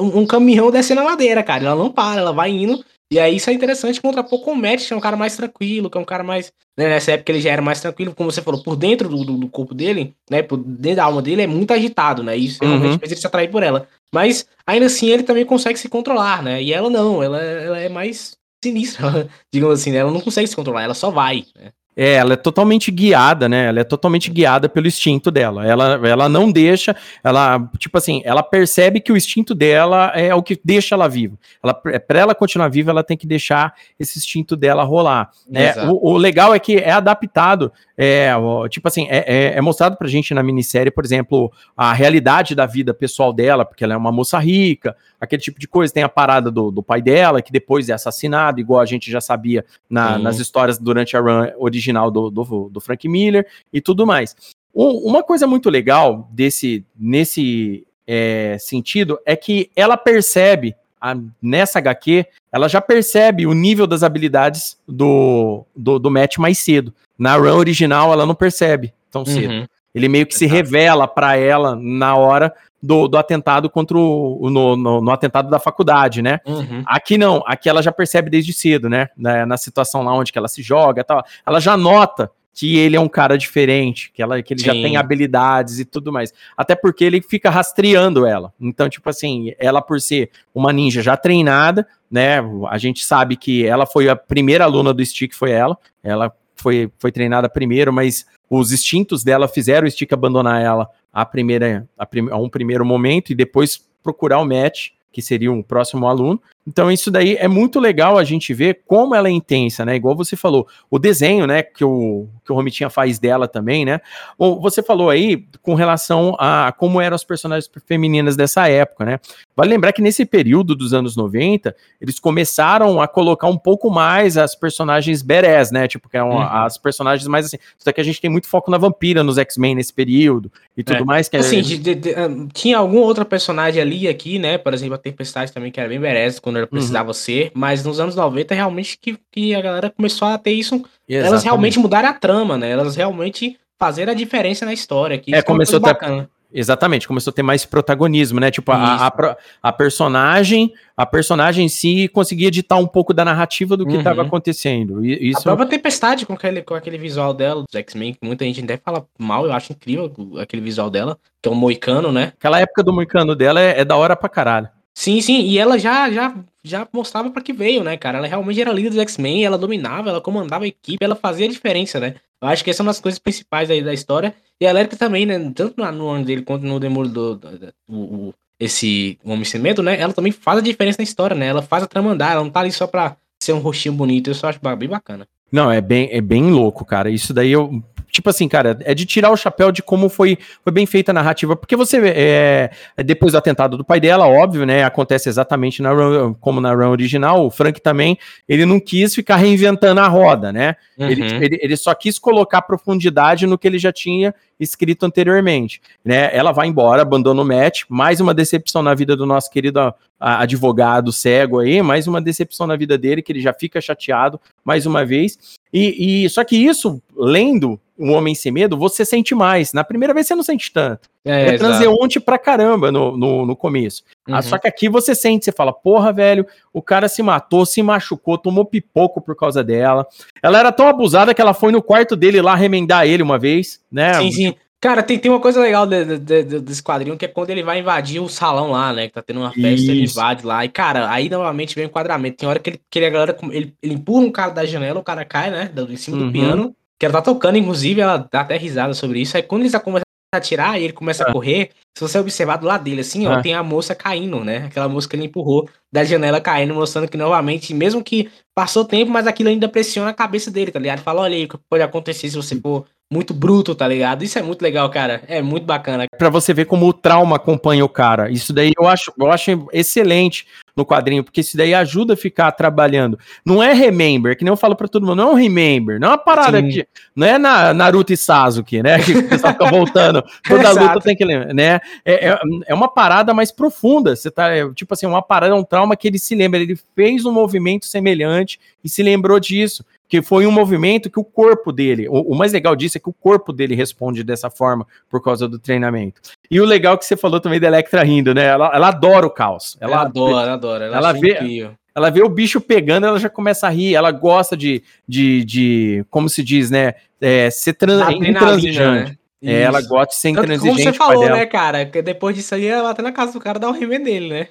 um caminhão descendo a ladeira, cara, ela não para, ela vai indo, e aí isso é interessante contrapor com o Matt, que é um cara mais tranquilo, que é um cara mais. Né, nessa época ele já era mais tranquilo, como você falou, por dentro do, do, do, corpo dele, né? Por dentro da alma dele é muito agitado, né? Isso realmente uhum. fez ele se atrair por ela. Mas ainda assim ele também consegue se controlar, né? E ela não, ela, ela é mais sinistra, digamos assim, né? Ela não consegue se controlar, ela só vai, né? É, ela é totalmente guiada, né? Ela é totalmente guiada pelo instinto dela. Ela, ela não deixa, ela, tipo assim, ela percebe que o instinto dela é o que deixa ela viva. Ela, para ela continuar viva, ela tem que deixar esse instinto dela rolar. Né? O, o, legal é que é adaptado, é, tipo assim, é, é, é mostrado pra gente na minissérie, por exemplo, a realidade da vida pessoal dela, porque ela é uma moça rica, aquele tipo de coisa. Tem a parada do, do pai dela, que depois é assassinado, igual a gente já sabia na, nas histórias durante a run original do, do, do Frank Miller e tudo mais. uma coisa muito legal desse nesse é, sentido é que ela percebe a, nessa HQ, ela já percebe o nível das habilidades do, do, do Matt mais cedo. Na run original, ela não percebe tão cedo. Uhum. Ele meio que se revela para ela na hora do, do atentado contra o. No, no, no, atentado da faculdade, né? Uhum. Aqui não, aqui ela já percebe desde cedo, né? Na, na situação lá onde que ela se joga tal. Ela já nota que ele é um cara diferente, que, ela, que ele Sim. já tem habilidades e tudo mais. Até porque ele fica rastreando ela. Então, tipo assim, ela por ser uma ninja já treinada, né? A gente sabe que ela foi a primeira aluna do Stick, foi ela. Ela foi, foi treinada primeiro, mas os instintos dela fizeram o Stick abandonar ela a primeira, a, prim, a um primeiro momento e depois procurar o match, que seria um próximo aluno. Então, isso daí é muito legal a gente ver como ela é intensa, né? Igual você falou, o desenho, né, que o, que o Romitinha faz dela também, né? Bom, você falou aí com relação a como eram as personagens femininas dessa época, né? Vale lembrar que nesse período dos anos 90, eles começaram a colocar um pouco mais as personagens badass, né? Tipo, que eram uhum. as personagens mais assim. Só que a gente tem muito foco na vampira nos X-Men nesse período e tudo é. mais. Que assim, é... de, de, de, tinha alguma outra personagem ali aqui, né? Por exemplo, a Tempestade também, que era bem badass quando ela precisava uhum. ser, mas nos anos 90 realmente que, que a galera começou a ter isso. Exatamente. Elas realmente mudaram a trama, né? Elas realmente fazeram a diferença na história. Que é, começou a ter, bacana. Exatamente, começou a ter mais protagonismo, né? Tipo, a, a, a, personagem, a personagem em si conseguia ditar um pouco da narrativa do que estava uhum. acontecendo. E, isso... A própria Tempestade com aquele, com aquele visual dela, dos X-Men, que muita gente até fala mal, eu acho incrível aquele visual dela, que é um moicano, né? Aquela época do moicano dela é, é da hora pra caralho. Sim, sim, e ela já, já, já mostrava para que veio, né, cara? Ela realmente era líder dos X-Men, ela dominava, ela comandava a equipe, ela fazia a diferença, né? Eu acho que essa é uma das coisas principais aí da história. E a Elétrica também, né? Tanto no ano dele quanto no Demolidor, do, do, do, esse Homem Sem Medo, né? Ela também faz a diferença na história, né? Ela faz a trama ela não tá ali só pra ser um rostinho bonito. Eu só acho bem bacana. Não, é bem, é bem louco, cara. Isso daí eu, tipo assim, cara, é de tirar o chapéu de como foi, foi bem feita a narrativa, porque você é, é, depois do atentado do pai dela, óbvio, né, acontece exatamente na run, como na run original, o Frank também, ele não quis ficar reinventando a roda, né, uhum. ele, ele, ele só quis colocar profundidade no que ele já tinha escrito anteriormente, né, ela vai embora, abandona o match, mais uma decepção na vida do nosso querido advogado cego aí, mais uma decepção na vida dele, que ele já fica chateado mais uma vez, e, e só que isso, lendo um Homem Sem Medo, você sente mais. Na primeira vez você não sente tanto. É, é transeunte pra caramba no, no, no começo. Ah, uhum. Ah, só que aqui você sente, você fala, porra, velho, o cara se matou, se machucou, tomou pipoco por causa dela. Ela era tão abusada que ela foi no quarto dele lá remendar ele uma vez, né? Sim, sim. Cara, tem, tem uma coisa legal de, de, de, desse quadrinho que é quando ele vai invadir o salão lá, né? Que tá tendo uma festa, Isso. ele invade lá. E, cara, aí novamente vem o enquadramento. Tem hora que ele, que ele, a galera, ele, ele empurra um cara da janela, o cara cai, né? Em cima uhum. do piano. Que ela tá tocando, inclusive, ela dá até risada sobre isso. Aí quando eles começam a atirar e ele começa a ah. correr, se você observar do lado dele, assim, ó, ah. tem a moça caindo, né? Aquela moça que ele empurrou da janela caindo, mostrando que novamente, mesmo que passou tempo, mas aquilo ainda pressiona a cabeça dele, tá ligado? Fala, olha aí o que pode acontecer se você for muito bruto, tá ligado? Isso é muito legal, cara. É muito bacana. Para você ver como o trauma acompanha o cara. Isso daí eu acho, eu acho excelente no quadrinho, porque isso daí ajuda a ficar trabalhando. Não é remember, que nem eu falo para todo mundo, não é um remember, não é uma parada Sim. que não é na Naruto e Sasuke, né? Que o pessoal fica voltando, toda luta tem que lembrar, né? É, é, é, uma parada mais profunda. Você tá, é, tipo assim, uma parada, um trauma que ele se lembra, ele fez um movimento semelhante e se lembrou disso que foi um movimento que o corpo dele, o, o, mais legal disso é que o corpo dele responde dessa forma por causa do treinamento. E o legal que você falou também da Electra rindo, né? Ela, ela adora o caos. Ela, ela adora, ela adora. Ela, ela vê, ela vê o bicho pegando, ela já começa a rir. Ela gosta de, de, de como se diz, né? É, ser tran intransigente. Né? É, ela gosta de ser intransigente. Como você falou, né, cara? Que depois disso aí, ela tá na casa do cara dar o rime dele, né?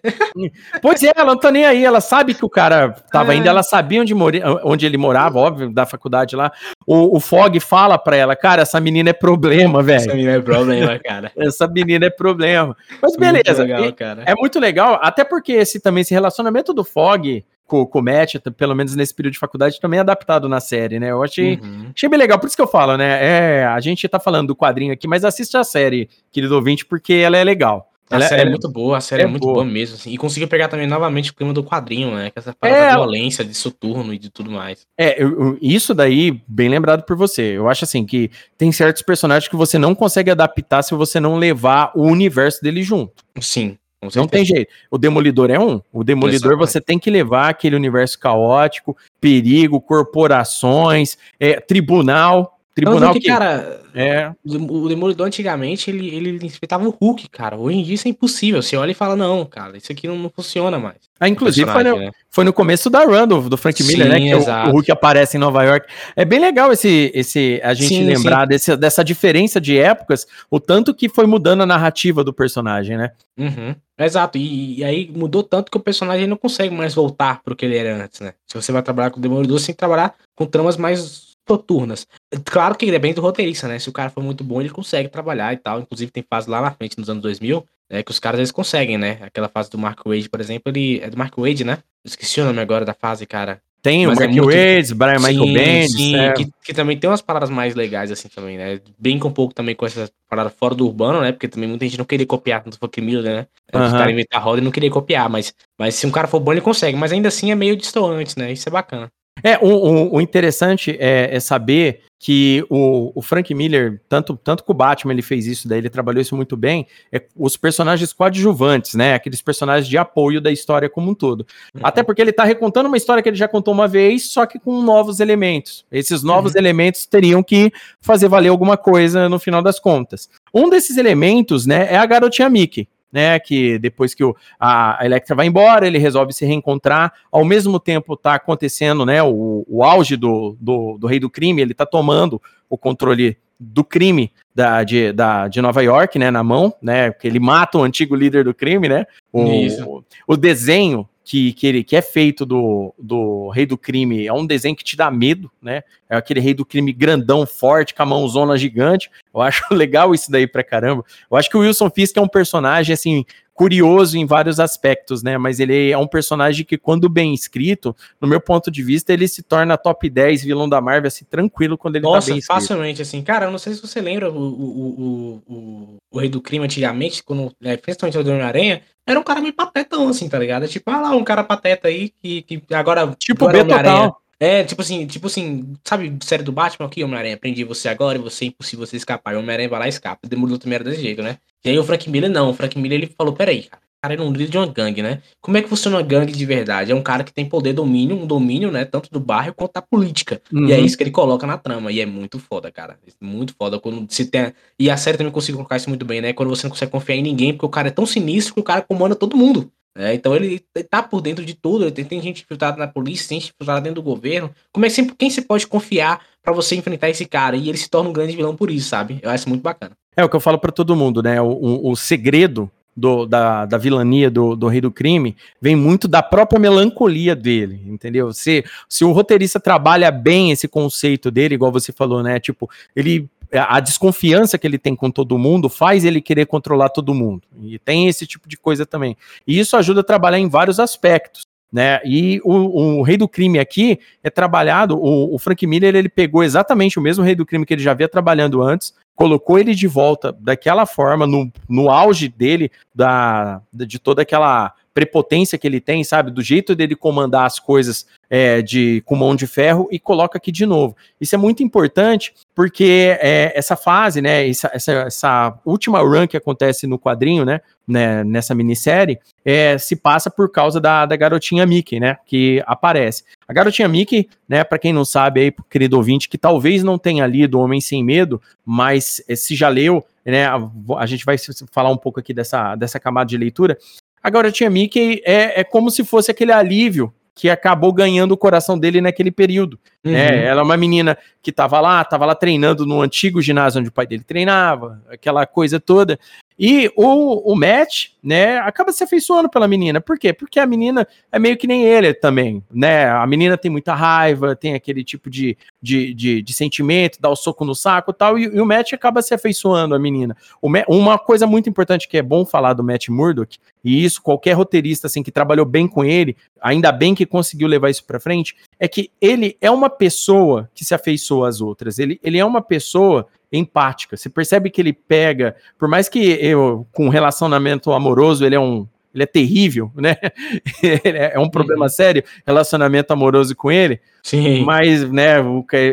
pois é, ela não tá nem aí. Ela sabe que o cara tava é. indo, ela sabia onde, mori, onde ele morava, óbvio, da faculdade lá. O, o Fog fala pra ela, cara, essa menina é problema, velho. Essa menina é problema, cara. essa menina é problema. Mas beleza. Muito legal, é muito legal, até porque esse também, esse relacionamento do Fog com, com o Matt, pelo menos nesse período de faculdade, também é adaptado na série, né? Eu achei, uhum. achei bem legal, por isso que eu falo, né? É, a gente tá falando do quadrinho aqui, mas assiste a série, querido ouvinte, porque ela é legal. A ela, série é, é muito boa, a série é, é muito boa. boa, mesmo, assim, e conseguiu pegar também novamente o clima do quadrinho, né? Que essa parada é, violência, de soturno e de tudo mais. É, eu, isso daí, bem lembrado por você. Eu acho assim que tem certos personagens que você não consegue adaptar se você não levar o universo dele junto. Sim. Não tem jeito. O Demolidor é um. O Demolidor você tem que levar aquele universo caótico, perigo, corporações, é, tribunal. Tribunal que, que, cara, é. o Demolidor antigamente ele, ele respeitava o Hulk, cara. Hoje em dia isso é impossível. Você olha e fala, não, cara, isso aqui não, não funciona mais. Ah, inclusive foi no, né? foi no começo da run do, do Frank Miller, né? Que o, o, Hulk aparece em Nova York. É bem legal esse, esse a gente sim, lembrar sim. Desse, dessa diferença de épocas, o tanto que foi mudando a narrativa do personagem, né? Uhum. Exato, e, e, aí mudou tanto que o personagem não consegue mais voltar pro que ele era antes, né? Se você vai trabalhar com o Demolidor, você tem que trabalhar com tramas mais noturnas. Claro que depende do roteirista, né? Se o cara for muito bom, ele consegue trabalhar e tal. Inclusive, tem fase lá na frente, nos anos 2000, né, que os caras eles conseguem, né? Aquela fase do Mark Wade, por exemplo, ele é do Mark Wade, né? esqueci o nome agora da fase, cara. Tem Mas o Mark é muito... Brian sim, Michael Bendis, sim, é. que, que, também tem umas paradas mais legais assim também, né? Brinca um pouco também com essa parada fora do urbano, né? Porque também muita gente não queria copiar tanto Fuck Miller, né? Uhum. Os caras inventar roda e não queria copiar, mas, mas se um cara for bom, ele consegue. Mas ainda assim é meio distoante, né? Isso é bacana. É, o, o, o interessante é, é, saber que o, o, Frank Miller, tanto, tanto com o Batman ele fez isso, daí ele trabalhou isso muito bem, é os personagens coadjuvantes, né? Aqueles personagens de apoio da história como um todo. Uhum. Até porque ele tá recontando uma história que ele já contou uma vez, só que com novos elementos. Esses novos uhum. elementos teriam que fazer valer alguma coisa no final das contas. Um desses elementos, né, é a garotinha Mickey né? Que depois que o, a, a Electra vai embora, ele resolve se reencontrar. Ao mesmo tempo está acontecendo, né? O, o auge do, do, do, rei do crime, ele está tomando o controle do crime da, de, da, de Nova York, né? Na mão, né? Que ele mata o antigo líder do crime, né? O, o desenho que, que, ele, que é feito do, do Rei do Crime é um desenho que te dá medo, né? É aquele Rei do Crime grandão, forte, com a mãozona gigante. Eu acho legal isso daí pra caramba. Eu acho que o Wilson Fisk é um personagem, assim, curioso em vários aspectos, né? Mas ele é um personagem que, quando bem escrito, no meu ponto de vista, ele se torna top 10 vilão da Marvel, assim, tranquilo quando ele Nossa, tá bem escrito. facilmente, assim. Cara, eu não sei se você lembra o, o, o, o, o Rei do Crime antigamente, quando, é, principalmente o Homem-Aranha, era um cara meio patetão, assim, tá ligado? Tipo, ah lá, um cara pateta aí, que, que agora... Tipo agora B total. É, tipo assim, tipo assim, sabe, série do Batman aqui, Homem-Aranha, prendi você agora e você é impossível você escapar. E o Homem-Aranha vai lá e escapa. Demorou também era desse jeito, né? E aí o Frank Miller não, o Frank Miller ele falou, peraí, cara, cara é um líder de uma gangue, né? Como é que funciona uma gangue de verdade? É um cara que tem poder, domínio, um domínio, né, tanto do bairro quanto da política. Uhum. E é uhum. isso que ele coloca na trama, e é muito foda, cara. Muito foda quando se tem... E a série também consegue colocar isso muito bem, né? Quando você não consegue confiar em ninguém, porque o cara é tão sinistro que o cara comanda todo mundo. É, então ele tá por dentro de tudo, tem, tem gente infiltrada na polícia, tem gente infiltrada dentro do governo. Como é que sempre, quem você pode confiar para você enfrentar esse cara? E ele se torna um grande vilão por isso, sabe? Eu acho muito bacana. É o que eu falo para todo mundo, né? O, o, o segredo do, da, da vilania do, do rei do crime vem muito da própria melancolia dele, entendeu? Se, se o roteirista trabalha bem esse conceito dele, igual você falou, né? Tipo, ele a desconfiança que ele tem com todo mundo faz ele querer controlar todo mundo. E tem esse tipo de coisa também. E isso ajuda a trabalhar em vários aspectos. Né? E o, o, rei do crime aqui é trabalhado. O, o, Frank Miller ele pegou exatamente o mesmo rei do crime que ele já havia trabalhando antes, colocou ele de volta daquela forma, no, no auge dele, da, de toda aquela prepotência que ele tem, sabe? Do jeito dele comandar as coisas é, de com mão de ferro e coloca aqui de novo. Isso é muito importante porque é, essa fase, né? Essa, essa, essa, última run que acontece no quadrinho, né? né nessa minissérie, é, se passa por causa da, da garotinha Mickey, né? Que aparece. A garotinha Mickey, né? Para quem não sabe aí, querido ouvinte, que talvez não tenha lido Homem Sem Medo, mas é, se já leu, né? A, a gente vai falar um pouco aqui dessa, dessa camada de leitura. A garotinha Mickey é, é como se fosse aquele alívio que acabou ganhando o coração dele naquele período. Uhum. Né? Ela é uma menina que estava lá, estava lá treinando no antigo ginásio onde o pai dele treinava, aquela coisa toda. E o, o Matt, né, acaba se afeiçoando pela menina. Por quê? Porque a menina é meio que nem ele também, né? A menina tem muita raiva, tem aquele tipo de, de, de, de sentimento, dá o soco no saco tal, e, e, o Matt acaba se afeiçoando a menina. Matt, uma coisa muito importante que é bom falar do Matt Murdock, e isso qualquer roteirista assim que trabalhou bem com ele, ainda bem que conseguiu levar isso para frente, é que ele é uma pessoa que se afeiçoa às outras. Ele, ele é uma pessoa empática. Você percebe que ele pega, por mais que eu, com relacionamento amoroso, ele é um. Ele é terrível, né? é um problema uhum. sério, relacionamento amoroso com ele. Sim. Mas, né,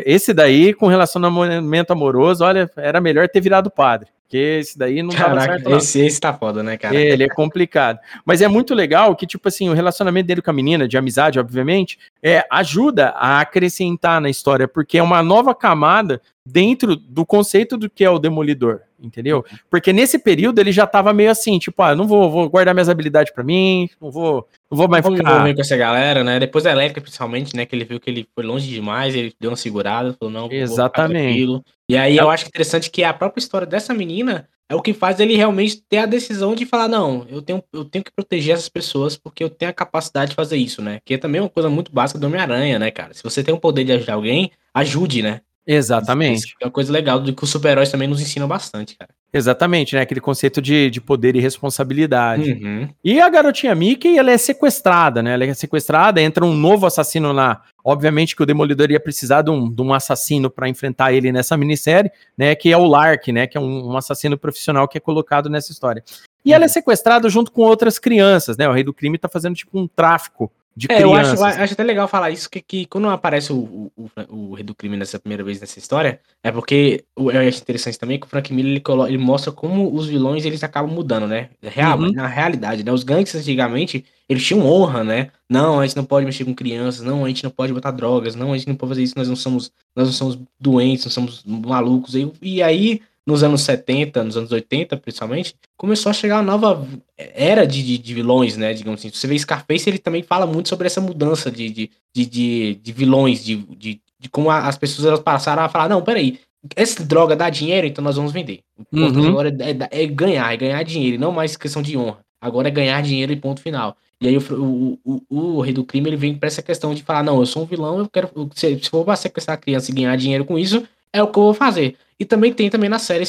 esse daí, com relacionamento amoroso, olha, era melhor ter virado padre. Porque esse daí não Caraca, certo, não. Esse, esse tá foda, né, cara? Ele é complicado. Mas é muito legal que, tipo assim, o relacionamento dele com a menina, de amizade, obviamente, é, ajuda a acrescentar na história, porque é uma nova camada dentro do conceito do que é o Demolidor, entendeu? Porque nesse período ele já tava meio assim, tipo, ah, não vou, vou guardar minhas habilidades para mim, não vou, não vou mais Vamos ficar... com essa galera, né? Depois da elétrica, principalmente, né, que ele viu que ele foi longe demais, ele deu uma segurada, falou, não, Exatamente. E aí eu acho interessante que a própria história dessa menina é o que faz ele realmente ter a decisão de falar, não, eu tenho, eu tenho que proteger essas pessoas porque eu tenho a capacidade de fazer isso, né? Que é também uma coisa muito básica do Homem-Aranha, né, cara? Se você tem o poder de ajudar alguém, ajude, né? Exatamente. Isso é uma coisa legal do que os super-heróis também nos ensinam bastante, cara. Exatamente, né? Aquele conceito de, de poder e responsabilidade. Uhum. E a garotinha Mickey, ela é sequestrada, né? Ela é sequestrada, entra um novo assassino lá. Obviamente que o Demolidor ia precisar de um, de um assassino para enfrentar ele nessa minissérie, né? Que é o Lark, né? Que é um, um assassino profissional que é colocado nessa história. E ela é uhum. sequestrada junto com outras crianças, né? O Rei do Crime tá fazendo tipo um tráfico de é, crianças. Eu acho, acho, até legal falar isso, que, que quando aparece o, o, o, Rei do Crime nessa primeira vez nessa história, é porque eu acho interessante também que o Frank Miller ele, coloca, ele mostra como os vilões eles acabam mudando, né? Real, uhum. Na realidade, né? Os gangsters antigamente, eles tinham honra, né? Não, a gente não pode mexer com crianças, não, a gente não pode botar drogas, não, a gente não pode fazer isso, nós não somos, nós não somos doentes, não somos malucos. E, e aí nos anos 70, nos anos 80, principalmente, começou a chegar uma nova era de, de, de, vilões, né? Digamos assim. Você vê Scarface, ele também fala muito sobre essa mudança de, de, de, de, vilões, de, de, de como as pessoas elas passaram a falar, não, peraí, essa droga dá dinheiro, então nós vamos vender. O uhum. agora é, é, é, ganhar, é ganhar dinheiro, não mais questão de honra. Agora é ganhar dinheiro e ponto final. E aí o, o, o, o, rei do crime ele vem para essa questão de falar, não, eu sou um vilão, eu quero. Se, se for sequestrar a criança e ganhar dinheiro com isso, é o que eu vou fazer. E também tem também na série,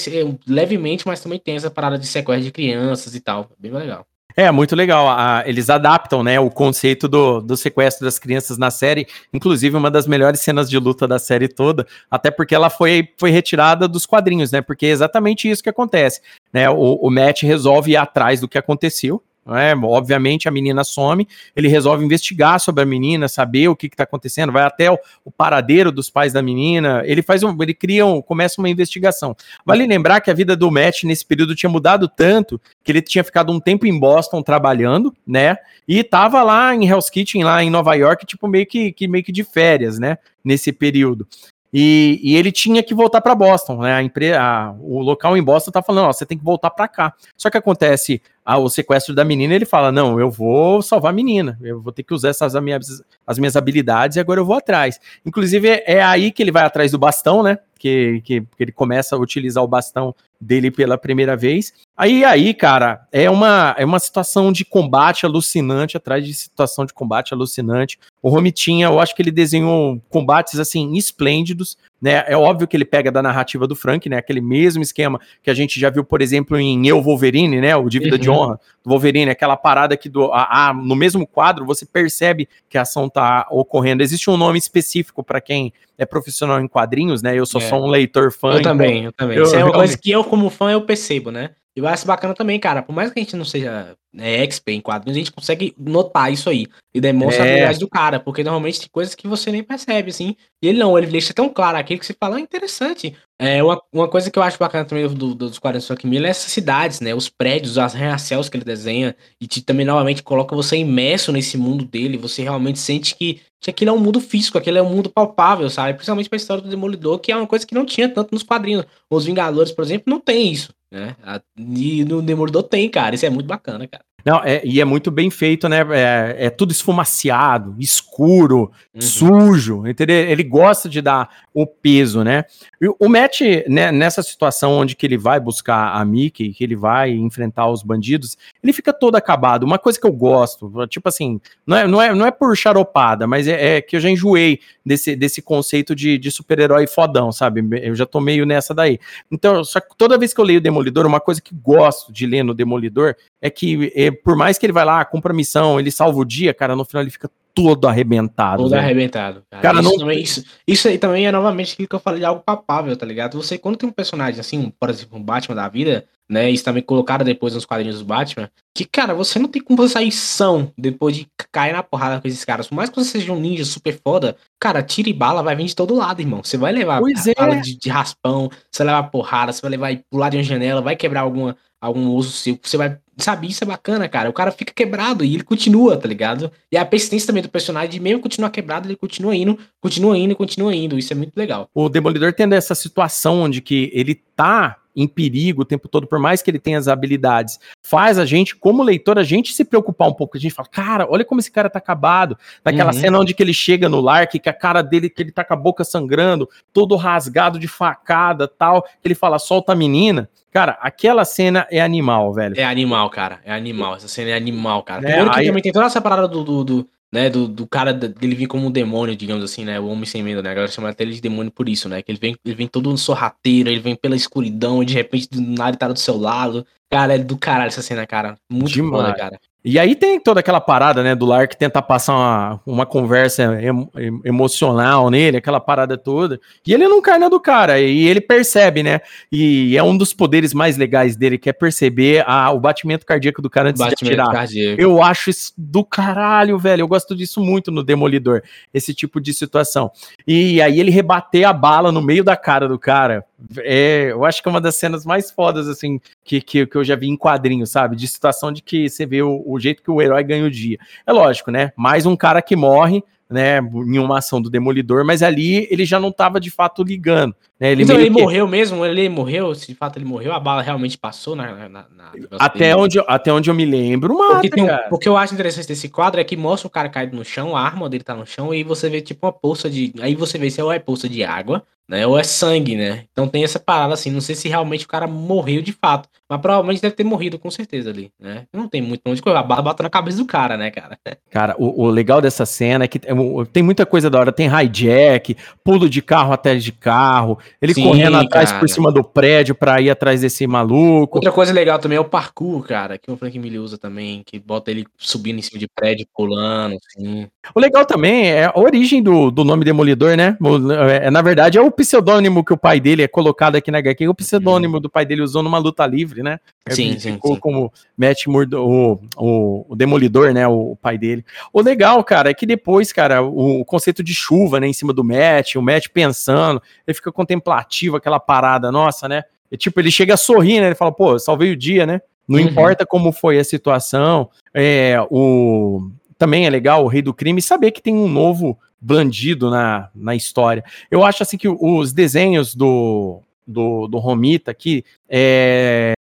levemente, mas também tem essa parada de sequestro de crianças e tal. Bem legal. É, muito legal. Eles adaptam, né, o conceito do, do sequestro das crianças na série. Inclusive, uma das melhores cenas de luta da série toda, até porque ela foi, foi retirada dos quadrinhos, né? Porque é exatamente isso que acontece. Né? O, o Matt resolve ir atrás do que aconteceu, é, obviamente a menina some, ele resolve investigar sobre a menina, saber o que está acontecendo, vai até o, o, paradeiro dos pais da menina, ele faz um, ele cria um, começa uma investigação. Vale lembrar que a vida do Matt nesse período tinha mudado tanto que ele tinha ficado um tempo em Boston trabalhando, né? E tava lá em Hell's Kitchen, lá em Nova York, tipo meio que, que meio que de férias, né? Nesse período. E, e, ele tinha que voltar para Boston, né? A empresa, o local em Boston tá falando, ó, você tem que voltar para cá. Só que acontece a, o sequestro da menina, ele fala, não, eu vou salvar a menina, eu vou ter que usar essas as minhas, as minhas habilidades e agora eu vou atrás. Inclusive é, é aí que ele vai atrás do bastão, né? Que, que, que ele começa a utilizar o bastão dele pela primeira vez. Aí, aí, cara, é uma, é uma situação de combate alucinante, atrás de situação de combate alucinante. O Romitinha, eu acho que ele desenhou combates, assim, esplêndidos, né? É óbvio que ele pega da narrativa do Frank, né? Aquele mesmo esquema que a gente já viu, por exemplo, em Eu Wolverine, né? O Dívida uhum. de Honra do Wolverine, aquela parada que do, a, a, no mesmo quadro você percebe que a ação tá ocorrendo. Existe um nome específico para quem é profissional em quadrinhos, né? Eu sou é. só um leitor fã. Eu então, também, eu também. Eu, Isso é uma coisa que eu, como fã, eu percebo, né? E eu acho bacana também, cara. Por mais que a gente não seja é, expert em quadrinhos, a gente consegue notar isso aí. E demonstra é. a habilidade do cara. Porque normalmente tem coisas que você nem percebe, assim. E ele não, ele deixa tão claro aquilo que você fala, ah, interessante. É, uma, uma coisa que eu acho bacana também do, do, dos quadrinhos do Frank Miller é essas cidades, né? Os prédios, as reacels que ele desenha. E te, também, novamente, coloca você imerso nesse mundo dele. Você realmente sente que, que aquilo é um mundo físico, aquilo é um mundo palpável, sabe? Principalmente pra história do Demolidor, que é uma coisa que não tinha tanto nos quadrinhos. Os Vingadores, por exemplo, não tem isso. Né? E no Demolidor tem, cara. Isso é muito bacana, cara. Não, é, e é muito bem feito, né? É, é tudo esfumaciado, escuro, uhum. sujo, entendeu? Ele gosta de dar o peso, né? E o Matt, né, nessa situação onde que ele vai buscar a Mickey, que ele vai enfrentar os bandidos, ele fica todo acabado. Uma coisa que eu gosto, tipo assim, não é, não é, não é por charopada, mas é, é que eu já enjoei desse, desse conceito de, de super-herói fodão, sabe? Eu já tô meio nessa daí. Então, só que toda vez que eu leio Demolidor, uma coisa que gosto de ler no Demolidor é que, é, por mais que ele vai lá, cumpra a missão, ele salva o dia, cara, no final ele fica todo arrebentado. Todo velho. arrebentado. Cara, cara isso, não... também, isso, isso, aí também é novamente aquilo que eu falei de algo papável, tá ligado? Você, quando tem um personagem assim, por exemplo, um Batman da vida, né? Isso também colocaram depois nos quadrinhos do Batman. Que, cara, você não tem como você sair são depois de cair na porrada com esses caras. Por mais que você seja um ninja super foda, cara, tira e bala vai vir de todo lado, irmão. Você vai levar pois é. bala de, de, raspão, você vai levar porrada, você vai levar e pular de uma janela, vai quebrar alguma, algum osso seu. Você vai. Sabe, isso é bacana, cara. O cara fica quebrado e ele continua, tá ligado? E a persistência também do personagem, mesmo continuar quebrado, ele continua indo, continua indo, continua indo. Isso é muito legal. O Demolidor tendo essa situação onde que ele tá em perigo o tempo todo, por mais que ele tenha as habilidades, faz a gente, como leitor, a gente se preocupar um pouco. A gente fala, cara, olha como esse cara tá acabado. Naquela uhum. cena onde que ele chega no lar, que, a cara dele, que ele tá com a boca sangrando, todo rasgado de facada tal, que ele fala, solta a menina. Cara, aquela cena é animal, velho. É animal, cara. É animal. Essa cena é animal, cara. É, Primeiro que aí... também tem toda essa parada do, do, do né, do, do cara dele vir como um demônio, digamos assim, né, o homem sem medo, né, a galera chama até ele de demônio por isso, né, que ele vem, ele vem todo sorrateiro, ele vem pela escuridão e de repente do nada ele tá do seu lado, cara, é do caralho essa cena, cara, muito Demais. foda, cara. E aí tem toda aquela parada, né, do Lark tentar passar uma, uma conversa emocional nele, aquela parada toda. E ele não cai na do cara, e ele percebe, né? E é um dos poderes mais legais dele, que é perceber a, o batimento cardíaco do cara antes batimento de atirar. Cardíaco. Eu acho isso do caralho, velho. Eu gosto disso muito no Demolidor, esse tipo de situação. E aí ele rebater a bala no meio da cara do cara. É, eu acho que é uma das cenas mais fodas, assim, que, que, que eu já vi em quadrinhos, sabe? De situação de que você vê o, o jeito que o herói ganha o dia. É lógico, né? Mais um cara que morre, né, em uma ação do Demolidor, mas ali ele já não estava de fato ligando. Né, ele então ele que... morreu mesmo? Ele morreu? Se de fato ele morreu, a bala realmente passou na. na, na até, onde, até onde eu me lembro, mata, o, que um, o que eu acho interessante desse quadro é que mostra o cara caído no chão, a arma dele tá no chão, e você vê tipo uma poça de. Aí você vê se é poça de água, né? Ou é sangue, né? Então tem essa parada assim, não sei se realmente o cara morreu de fato, mas provavelmente deve ter morrido com certeza ali, né? Não tem muito onde a bala bota na cabeça do cara, né, cara? Cara, o, o legal dessa cena é que tem muita coisa da hora, tem hijack, pulo de carro até de carro, ele Sim, correndo atrás por cima do prédio para ir atrás desse maluco. Outra coisa legal também é o parkour, cara, que o Frank Miller usa também, que bota ele subindo em cima de prédio, pulando, assim. O legal também é a origem do, do nome Demolidor, né? É, na verdade, é o pseudônimo que o pai dele é colocado aqui na HQ, o pseudônimo uhum. do pai dele usou numa luta livre, né? Sim, sim, ficou sim. como Matt Murdo, o, o, o, Demolidor, né? O, o, pai dele. O legal, cara, é que depois, cara, o, o, conceito de chuva, né, em cima do Matt, o Matt pensando, ele fica contemplativo, aquela parada, nossa, né? E, tipo, ele chega a sorrir, né? Ele fala, pô, salvei o dia, né? Não uhum. importa como foi a situação. É, o, também é legal o Rei do Crime saber que tem um novo bandido na, na história. Eu acho assim que os desenhos do, do, do Romita aqui é,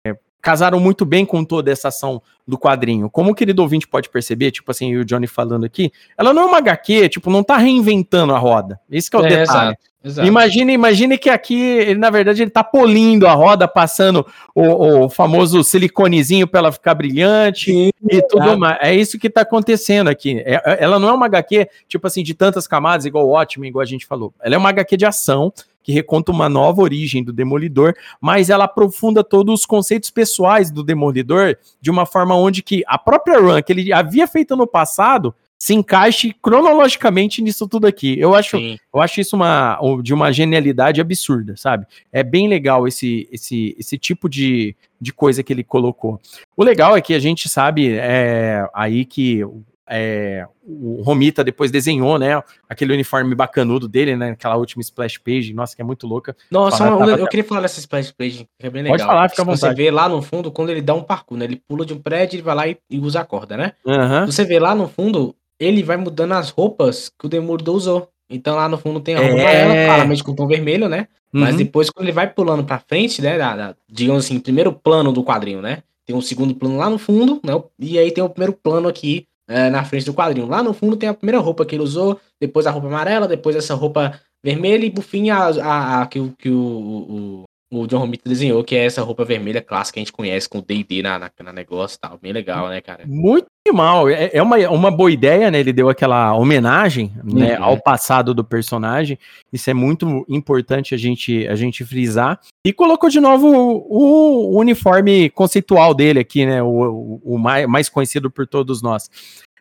casaram muito bem com toda essa ação do quadrinho. Como o querido ouvinte pode perceber, tipo assim, o Johnny falando aqui, ela não é uma HQ, tipo, não tá reinventando a roda. Esse é o é, detalhe. Exato, exato. Imagine, imagine que aqui, ele, na verdade, ele tá polindo a roda, passando o, o famoso siliconezinho para ela ficar brilhante Sim, e tudo mais. É isso que tá acontecendo aqui. É, é ela não é uma HQ, tipo assim, de tantas camadas, igual o ótimo, igual a gente falou. Ela é uma HQ de ação, que reconta uma nova origem do Demolidor, mas ela aprofunda todos os conceitos pessoais do Demolidor de uma forma onde que a própria run que ele havia feito no passado se encaixe cronologicamente nisso tudo aqui. Eu acho, eu acho isso uma, de uma genialidade absurda, sabe? É bem legal esse, esse, esse tipo de, de coisa que ele colocou. O legal é que a gente sabe é, aí que é, o Romita depois desenhou, né, aquele uniforme bacanudo dele, né, aquela última splash page, nossa, que é muito louca. Nossa, eu, eu queria falar dessa splash page, que é bem legal. Pode falar, fica à vontade. Você vê lá no fundo, quando ele dá um parkour, né, ele pula de um prédio, ele vai lá e, e usa a corda, né? Uhum. Você vê lá no fundo, ele vai mudando as roupas que o Demolidor usou. Então lá no fundo tem a roupa é... claramente com tom vermelho, né? Uhum. Mas depois, quando ele vai pulando pra frente, né, da, da, digamos assim, primeiro plano do quadrinho, né? Tem um segundo plano lá no fundo, né? E aí tem o primeiro plano aqui é, na frente do quadrinho. Lá no fundo tem a primeira roupa que ele usou, depois a roupa amarela, depois essa roupa vermelha e por fim a, a, a que, que o, o, o John Romita desenhou, que é essa roupa vermelha clássica que a gente conhece com o D&D na, na, na, negócio e tal. Bem legal, né, cara? Muito mal. É, é uma, uma boa ideia, né? Ele deu aquela homenagem né, uhum. ao passado do personagem. Isso é muito importante a gente, a gente frisar. E colocou de novo o, o uniforme conceitual dele aqui, né? O, o, o mais, mais conhecido por todos nós.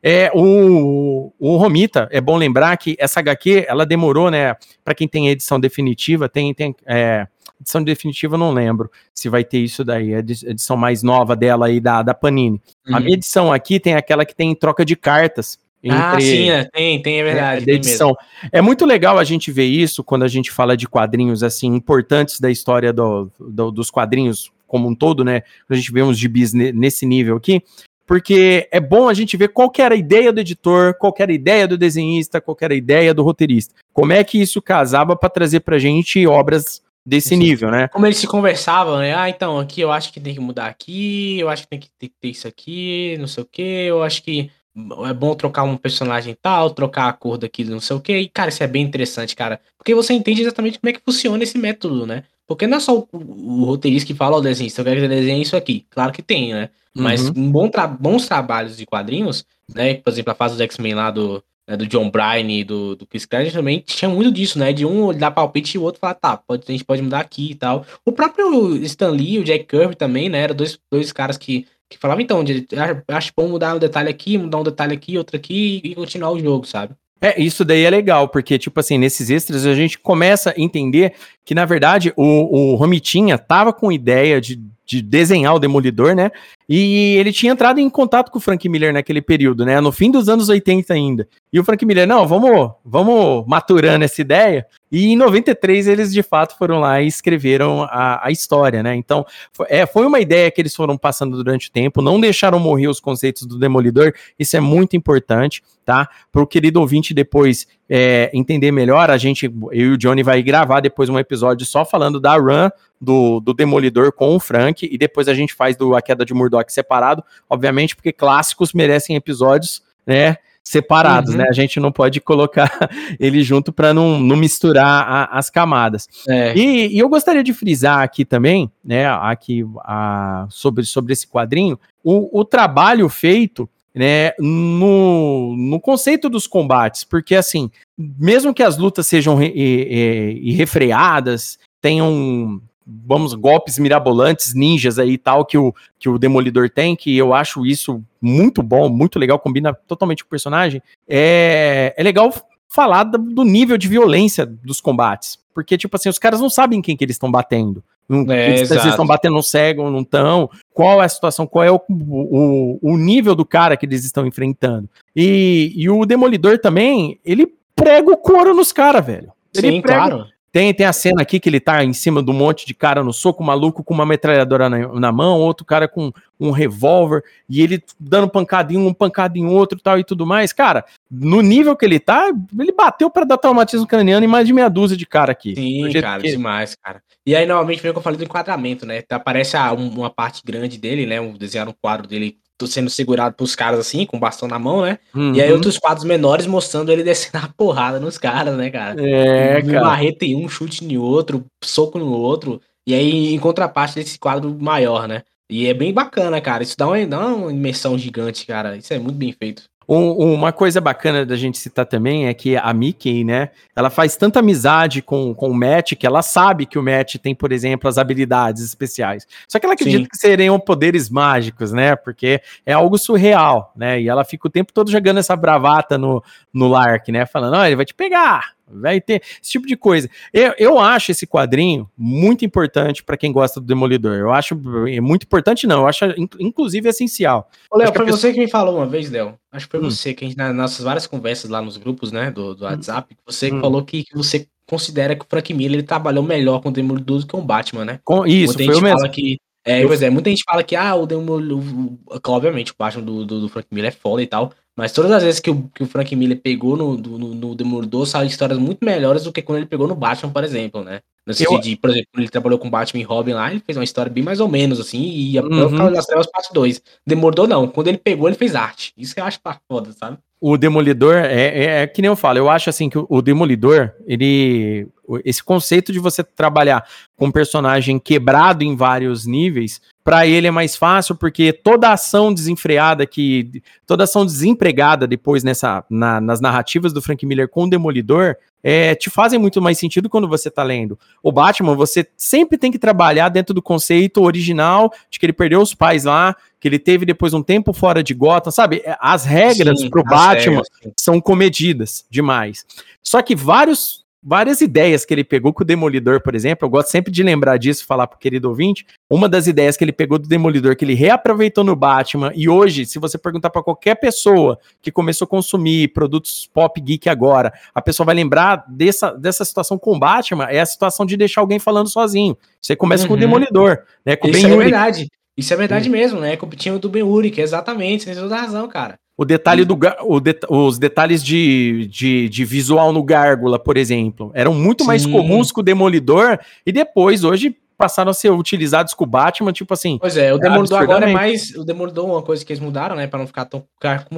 É, o, o Romita, é bom lembrar que essa HQ, ela demorou, né? Para quem tem edição definitiva, tem, tem é, edição definitiva, não lembro se vai ter isso daí, a edição mais nova dela aí da, da Panini. Uhum. A minha edição aqui tem aquela que tem troca de cartas. Entre, ah, sim, é, tem, tem, é verdade. É, edição. É muito legal a gente ver isso quando a gente fala de quadrinhos assim importantes da história do, do, dos quadrinhos como um todo, né? A gente vê uns gibis nesse nível aqui, porque é bom a gente ver qual era a ideia do editor, qual era a ideia do desenhista, qual era a ideia do roteirista. Como é que isso casava para trazer pra gente obras desse Sim. nível, né? Como eles se conversavam, né? Ah, então, aqui eu acho que tem que mudar aqui, eu acho que tem que ter, isso aqui, não sei o que, eu acho que é bom trocar um personagem tal, trocar a cor daqui, não sei o que. E, cara, isso é bem interessante, cara. Porque você entende exatamente como é que funciona esse método, né? Porque não é só o, o, o roteirista que fala, ó, oh, desenho, eu quero que você desenhe isso aqui. Claro que tem, né? Mas uhum. bom tra bons trabalhos de quadrinhos, né? Por exemplo, a fase do X-Men lá do, né, do John Bryan e do, do Chris Claremont também tinha muito disso, né? De um dar palpite e o outro falar, tá, pode, a gente pode mudar aqui e tal. O próprio Stan Lee, o Jack Kirby também, né? Eram dois, dois caras que, que falavam, então, de, acho bom mudar um detalhe aqui, mudar um detalhe aqui, outro aqui e continuar o jogo, sabe? É, isso daí é legal, porque, tipo assim, nesses extras a gente começa a entender que, na verdade, o, o Romitinha tava com ideia de de desenhar o Demolidor, né? E ele tinha entrado em contato com o Frank Miller naquele período, né? No fim dos anos 80 ainda. E o Frank Miller, não, vamos, vamos maturando essa ideia. E em 93 eles de fato foram lá e escreveram a, a história, né? Então, foi, é, foi uma ideia que eles foram passando durante o tempo, não deixaram morrer os conceitos do Demolidor, isso é muito importante, tá? Para o querido ouvinte depois é, entender melhor, a gente, eu e o Johnny vai gravar depois um episódio só falando da run do, do Demolidor com o Frank, e depois a gente faz do A Queda de Murdoch separado, obviamente, porque clássicos merecem episódios, né? Separados, uhum. né? A gente não pode colocar ele junto para não, não misturar a, as camadas. É. E, e, eu gostaria de frisar aqui também, né? Aqui a, sobre, sobre esse quadrinho, o, o trabalho feito né, no, no conceito dos combates, porque assim, mesmo que as lutas sejam irrefreadas, tenham vamos, golpes mirabolantes, ninjas aí e tal, que o, que o Demolidor tem, que eu acho isso muito bom, muito legal, combina totalmente com o personagem. É, é legal falar do nível de violência dos combates. Porque, tipo assim, os caras não sabem quem que eles estão batendo. É, eles estão batendo no cego ou não estão. Qual é a situação? Qual é o, o, o nível do cara que eles estão enfrentando? E, e o Demolidor também, ele prega o couro nos caras, velho. Ele Sim, prega, claro. Tem, tem a cena aqui que ele tá em cima de um monte de cara no soco, maluco com uma metralhadora na, na mão, outro cara com um revólver, e ele dando pancada em um, pancada em outro tal e tudo mais. Cara, no nível que ele tá, ele bateu para dar traumatismo craniano em mais de meia dúzia de cara aqui. Sim, cara, que... demais, cara. E aí, normalmente, vem o que eu falei do enquadramento, né? Aparece a, uma parte grande dele, né? Um, desenhar um quadro dele tô sendo segurado pelos caras assim, com bastão na mão, né? Uhum. E aí uhum. outros quadros menores mostrando ele descendo a porrada nos caras, né, cara? É, um cara. marreta em um, chute em outro, soco no outro. E aí, em contraparte desse quadro maior, né? E é bem bacana, cara. Isso dá uma, dá uma imersão gigante, cara. Isso é muito bem feito. Um, uma coisa bacana da gente citar também é que a Mickey, né, ela faz tanta amizade com, com o Matt que ela sabe que o Matt tem, por exemplo, as habilidades especiais. Só que ela acredita Sim. que seriam poderes mágicos, né, porque é algo surreal, né, e ela fica o tempo todo jogando essa bravata no, no Lark, né, falando, ó, oh, ele vai te pegar, vai ter esse tipo de coisa. Eu, eu acho esse quadrinho muito importante para quem gosta do Demolidor. Eu acho é muito importante, não. Eu acho, inclusive, essencial. Ô, Léo, foi pessoa... você que me falou uma vez, Léo. Acho que foi hum. você que gente, nas nossas várias conversas lá nos grupos, né, do, do hum. WhatsApp, você hum. falou que, que você considera que o Frank Miller ele trabalhou melhor com o Demolidor do que com o Batman, né? Com isso, Muita foi o mesmo. Que, é, pois é, muita gente fala que, ah, o Demolidor, obviamente, o Batman do, do, do Frank Miller é foda e tal, Mas todas as vezes que o, que o Frank Miller pegou no, no, no Demolidor, saiu histórias muito melhores do que quando ele pegou no Batman, por exemplo, né? No eu... de, por exemplo, ele trabalhou com Batman e Robin lá, ele fez uma história bem mais ou menos, assim, e a uhum. das Trevas parte 2. Demolidor não, quando ele pegou, ele fez arte. Isso que eu acho foda, sabe? O Demolidor, é, é, é, que nem eu falo, eu acho assim que o Demolidor, ele. Esse conceito de você trabalhar com um personagem quebrado em vários níveis, para ele é mais fácil, porque toda ação desenfreada que. toda ação desempregada depois nessa, na, nas narrativas do Frank Miller com o Demolidor, é, te fazem muito mais sentido quando você tá lendo. O Batman, você sempre tem que trabalhar dentro do conceito original de que ele perdeu os pais lá, que ele teve depois um tempo fora de Gotham, sabe? É, as regras pro Batman regras, são comedidas demais. Só que vários várias ideias que ele pegou com o Demolidor, por exemplo. Eu gosto sempre de lembrar disso, falar pro querido ouvinte. Uma das ideias que ele pegou do Demolidor, que ele reaproveitou no Batman, e hoje, se você perguntar para qualquer pessoa que começou a consumir produtos pop geek agora, a pessoa vai lembrar dessa, dessa situação com o Batman, é a situação de deixar alguém falando sozinho. Você começa uhum. com o uhum. Demolidor, né? Com Isso ben é verdade. Isso é verdade mesmo, né? Com o time do Ben Urich, exatamente, você tem toda razão, cara. O detalhe do o de, os detalhes de, de, de, visual no Gárgula, por exemplo, eram muito Sim. mais comuns que o Demolidor, e depois, hoje, passaram a ser utilizados com o Batman, tipo assim. Pois é, o Demolidor agora é mais. O Demolidor, uma coisa que eles mudaram, né? Pra não ficar tão.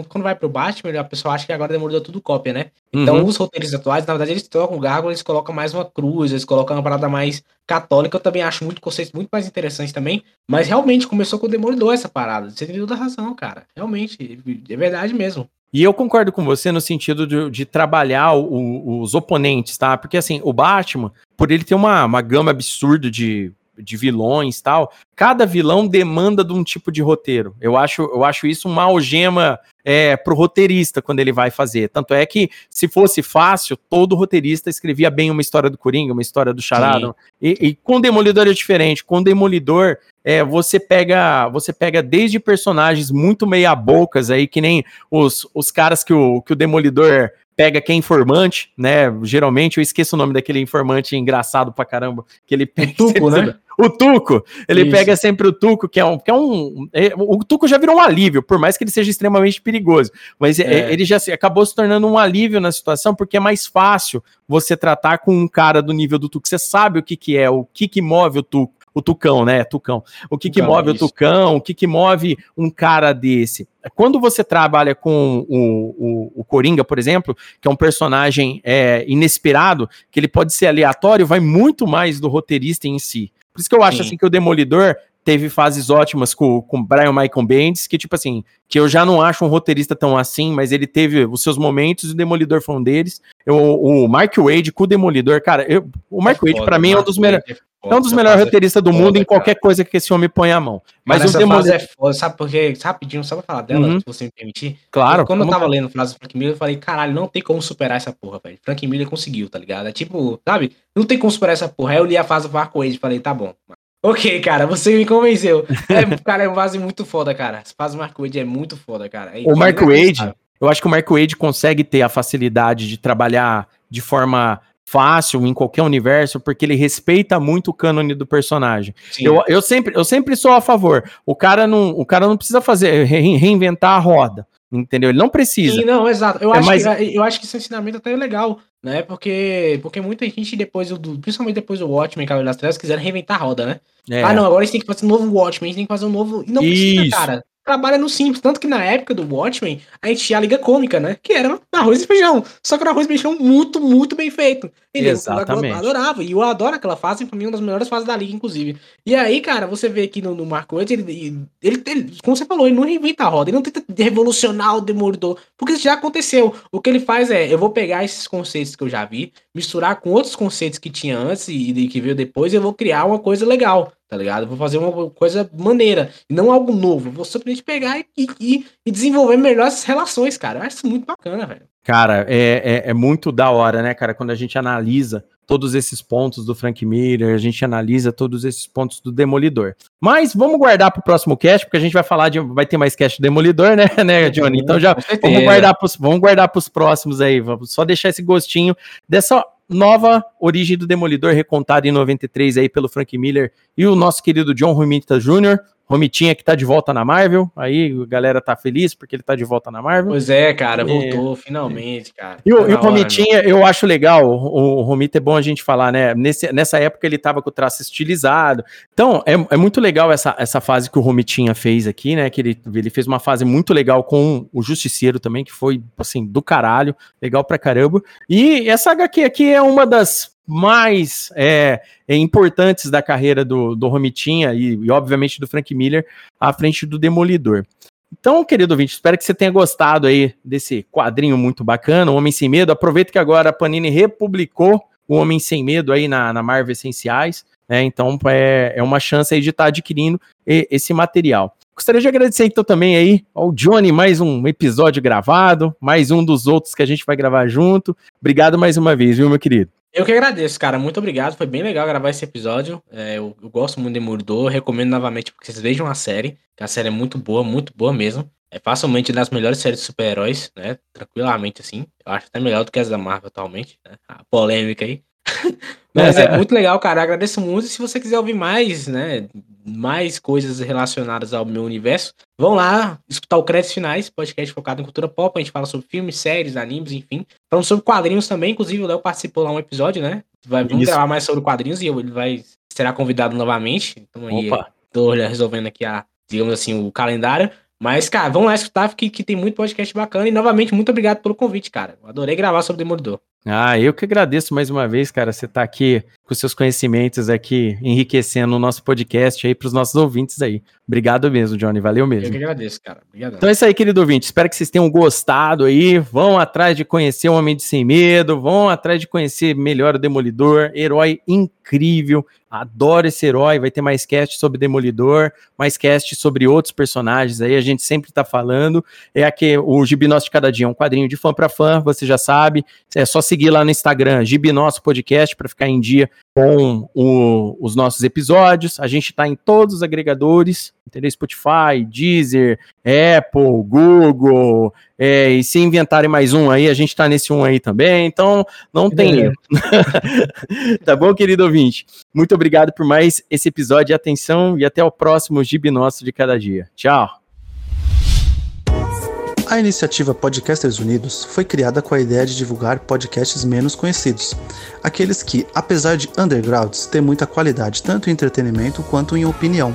Quando vai pro Batman, a pessoa acha que agora o Demolidor é tudo cópia, né? Então, uhum. os roteiristas atuais, na verdade, eles trocam o Gargoyle, eles colocam mais uma cruz, eles colocam uma parada mais católica. Eu também acho muito conceitos muito mais interessantes também. Mas realmente começou com o Demolidor essa parada. Você tem toda a razão, cara. Realmente, é verdade mesmo. E eu concordo com você no sentido de, de trabalhar o, os oponentes, tá? Porque assim, o Batman, por ele ter uma, uma gama absurda de, de vilões tal, cada vilão demanda de um tipo de roteiro. Eu acho, eu acho isso uma algema é, pro roteirista quando ele vai fazer. Tanto é que, se fosse fácil, todo roteirista escrevia bem uma história do Coringa, uma história do Charada. E, e, com Demolidor é diferente. Com Demolidor, é, você pega você pega desde personagens muito meia-bocas aí, que nem os, os caras que o, que o Demolidor pega quem é informante, né? Geralmente eu esqueço o nome daquele informante engraçado pra caramba, que ele pega. O Tuco, né? O Tuco, ele Isso. pega sempre o Tuco, que é um. Que é um é, o Tuco já virou um alívio, por mais que ele seja extremamente perigoso. Mas é. é. ele já se, acabou se tornando um alívio na situação, porque é mais fácil você tratar com um cara do nível do Tuco. Você sabe o que, que é, o que, que move o Tuco o Tucão, né? Tucão. O que, que move isso. o Tucão? O que, que move um cara desse? Quando você trabalha com o, o, o Coringa, por exemplo, que é um personagem é, inesperado, que ele pode ser aleatório, vai muito mais do roteirista em si. Por isso que eu acho Sim. assim que o Demolidor teve fases ótimas com o Brian Michael Bendis, que tipo assim, que eu já não acho um roteirista tão assim, mas ele teve os seus momentos e o Demolidor foi um deles. Eu, o Mark Wade com o Demolidor, cara, eu, o Mark é Wade para mim é um dos melhores é um dos melhores roteiristas do mundo em qualquer cara. coisa que esse homem põe a mão. Mas, Mas o Demolidor... é foda, sabe por quê? Rapidinho, só pra falar dela, uhum. se você me permitir. Claro. Quando eu tava lendo lendo frases do Frank Miller, eu falei, caralho, não tem como superar essa porra, velho. Frank Miller conseguiu, tá ligado? É tipo, sabe? Não tem como superar essa porra. Aí eu li a fase do Marco Wade e falei, tá bom. Ok, cara, você me convenceu. É, cara, é uma fase muito foda, cara. Essa fase do Marco Wade é muito foda, cara. É o Marco Wade, eu acho que o Marco Wade consegue ter a facilidade de trabalhar de forma fácil em qualquer universo, porque ele respeita muito o cânone do personagem. Eu, eu, sempre, eu sempre sou a favor. O cara não, o cara não precisa fazer reinventar a roda. Entendeu? Ele não precisa. Sim, não, exato. Eu, é acho mais... que, eu acho que esse ensinamento até é legal, né? Porque, porque muita gente, depois do. Principalmente depois do Watchmen, Cavaleiro das Trevas, quiseram reinventar a roda, né? É. Ah, não, agora a gente tem que fazer um novo Watchmen, a gente tem que fazer um novo. E não Isso. precisa, cara trabalha no simples. Tanto que na época do Watchmen, a gente tinha a Liga Cômica, né? Que era arroz e feijão. Só que era arroz e feijão muito, muito bem feito. Entendeu? Exatamente. Eu adorava. E eu adoro aquela fase, pra mim, uma das melhores fases da Liga, inclusive. E aí, cara, você vê aqui no, no ele, ele, ele, ele, como você falou, ele não reinventa a roda, ele não tenta revolucionar o Demolidor, porque isso já aconteceu. O que ele faz é, eu vou pegar esses conceitos que eu já vi, misturar com outros conceitos que tinha antes e, e que veio depois, e eu vou criar uma coisa legal tá ligado? vou fazer uma coisa maneira, não algo novo. vou simplesmente pegar e, e, e desenvolver melhor essas relações, cara. Eu acho muito bacana, velho. Cara, é, é, é, muito da hora, né, cara? Quando a gente analisa todos esses pontos do Frank Miller, a gente analisa todos esses pontos do Demolidor. Mas vamos guardar para o próximo cast, porque a gente vai falar de. Vai ter mais cast do Demolidor, né, né, Johnny? Então já vamos guardar para vamos guardar os próximos aí. Vamos só deixar esse gostinho dessa nova origem do Demolidor recontada em 93 aí pelo Frank Miller e o nosso querido John Romita Jr., Romitinha que tá de volta na Marvel, aí a galera tá feliz porque ele tá de volta na Marvel. Pois é, cara, voltou é. finalmente, cara. E, tá e o Romitinha, né? eu acho legal, o, o Romita é bom a gente falar, né? Nesse, nessa época ele tava com o traço estilizado. Então, é, é muito legal essa, essa fase que o Romitinha fez aqui, né? Que ele, ele fez uma fase muito legal com o Justiceiro também, que foi, assim, do caralho, legal pra caramba. E essa HQ aqui é uma das mais é, é, importantes da carreira do, do Romitinha e, e, obviamente, do Frank Miller à frente do Demolidor. Então, querido ouvinte, espero que você tenha gostado aí desse quadrinho muito bacana, O Homem Sem Medo. Aproveita que agora a Panini republicou O Homem Sem Medo aí na, na Marvel Essenciais, né? Então é, é uma chance aí de estar tá adquirindo esse material. Gostaria de agradecer então também aí ao Johnny, mais um episódio gravado, mais um dos outros que a gente vai gravar junto. Obrigado mais uma vez, viu, meu querido? Eu que agradeço, cara. Muito obrigado. Foi bem legal gravar esse episódio. É, eu, eu, gosto muito de Mordor. Recomendo novamente porque vocês vejam a série. Que a série é muito boa, muito boa mesmo. É facilmente das melhores séries de super-heróis, né? Tranquilamente, assim. Eu acho até melhor do que as da Marvel atualmente. Né? A polêmica aí. Mas é, é muito legal, cara. Agradeço muito. E se você quiser ouvir mais, né? Mais coisas relacionadas ao meu universo, vão lá escutar o Créditos Finais, podcast focado em cultura pop. A gente fala sobre filmes, séries, animes, enfim. Falando sobre quadrinhos também. Inclusive, o Léo participou lá um episódio, né? Vai, vamos Isso. gravar mais sobre quadrinhos e ele vai será convidado novamente. Então aí, Opa. tô resolvendo aqui a, digamos assim, o calendário. Mas, cara, vamos lá escutar, que, que tem muito podcast bacana. E novamente, muito obrigado pelo convite, cara. Adorei gravar sobre Demolidor. Ah, eu que agradeço mais uma vez, cara, você tá aqui com seus conhecimentos aqui, enriquecendo o nosso podcast aí para os nossos ouvintes aí. Obrigado mesmo, Johnny, valeu mesmo. Eu que agradeço, cara. Obrigado. Então é isso aí, querido ouvinte, espero que vocês tenham gostado aí, vão atrás de conhecer o Homem de Sem Medo, vão atrás de conhecer melhor o Demolidor, herói incrível, adoro esse herói, vai ter mais cast sobre Demolidor, mais cast sobre outros personagens aí, a gente sempre tá falando, é aqui o Gibi Nosso de Cada Dia, é um quadrinho de fã para fã, você já sabe, é só seguir lá no Instagram, Gibi Nosso Podcast, para ficar em dia com o, os nossos episódios. A gente está em todos os agregadores, entendeu? Spotify, Deezer, Apple, Google. É, e se inventarem mais um aí, a gente está nesse um aí também. Então, não tem erro. tá bom, querido ouvinte? Muito obrigado por mais esse episódio de atenção e até o próximo Gibi Nosso de cada dia. Tchau. A iniciativa Podcasters Unidos foi criada com a ideia de divulgar podcasts menos conhecidos, aqueles que, apesar de undergrounds, têm muita qualidade tanto em entretenimento quanto em opinião.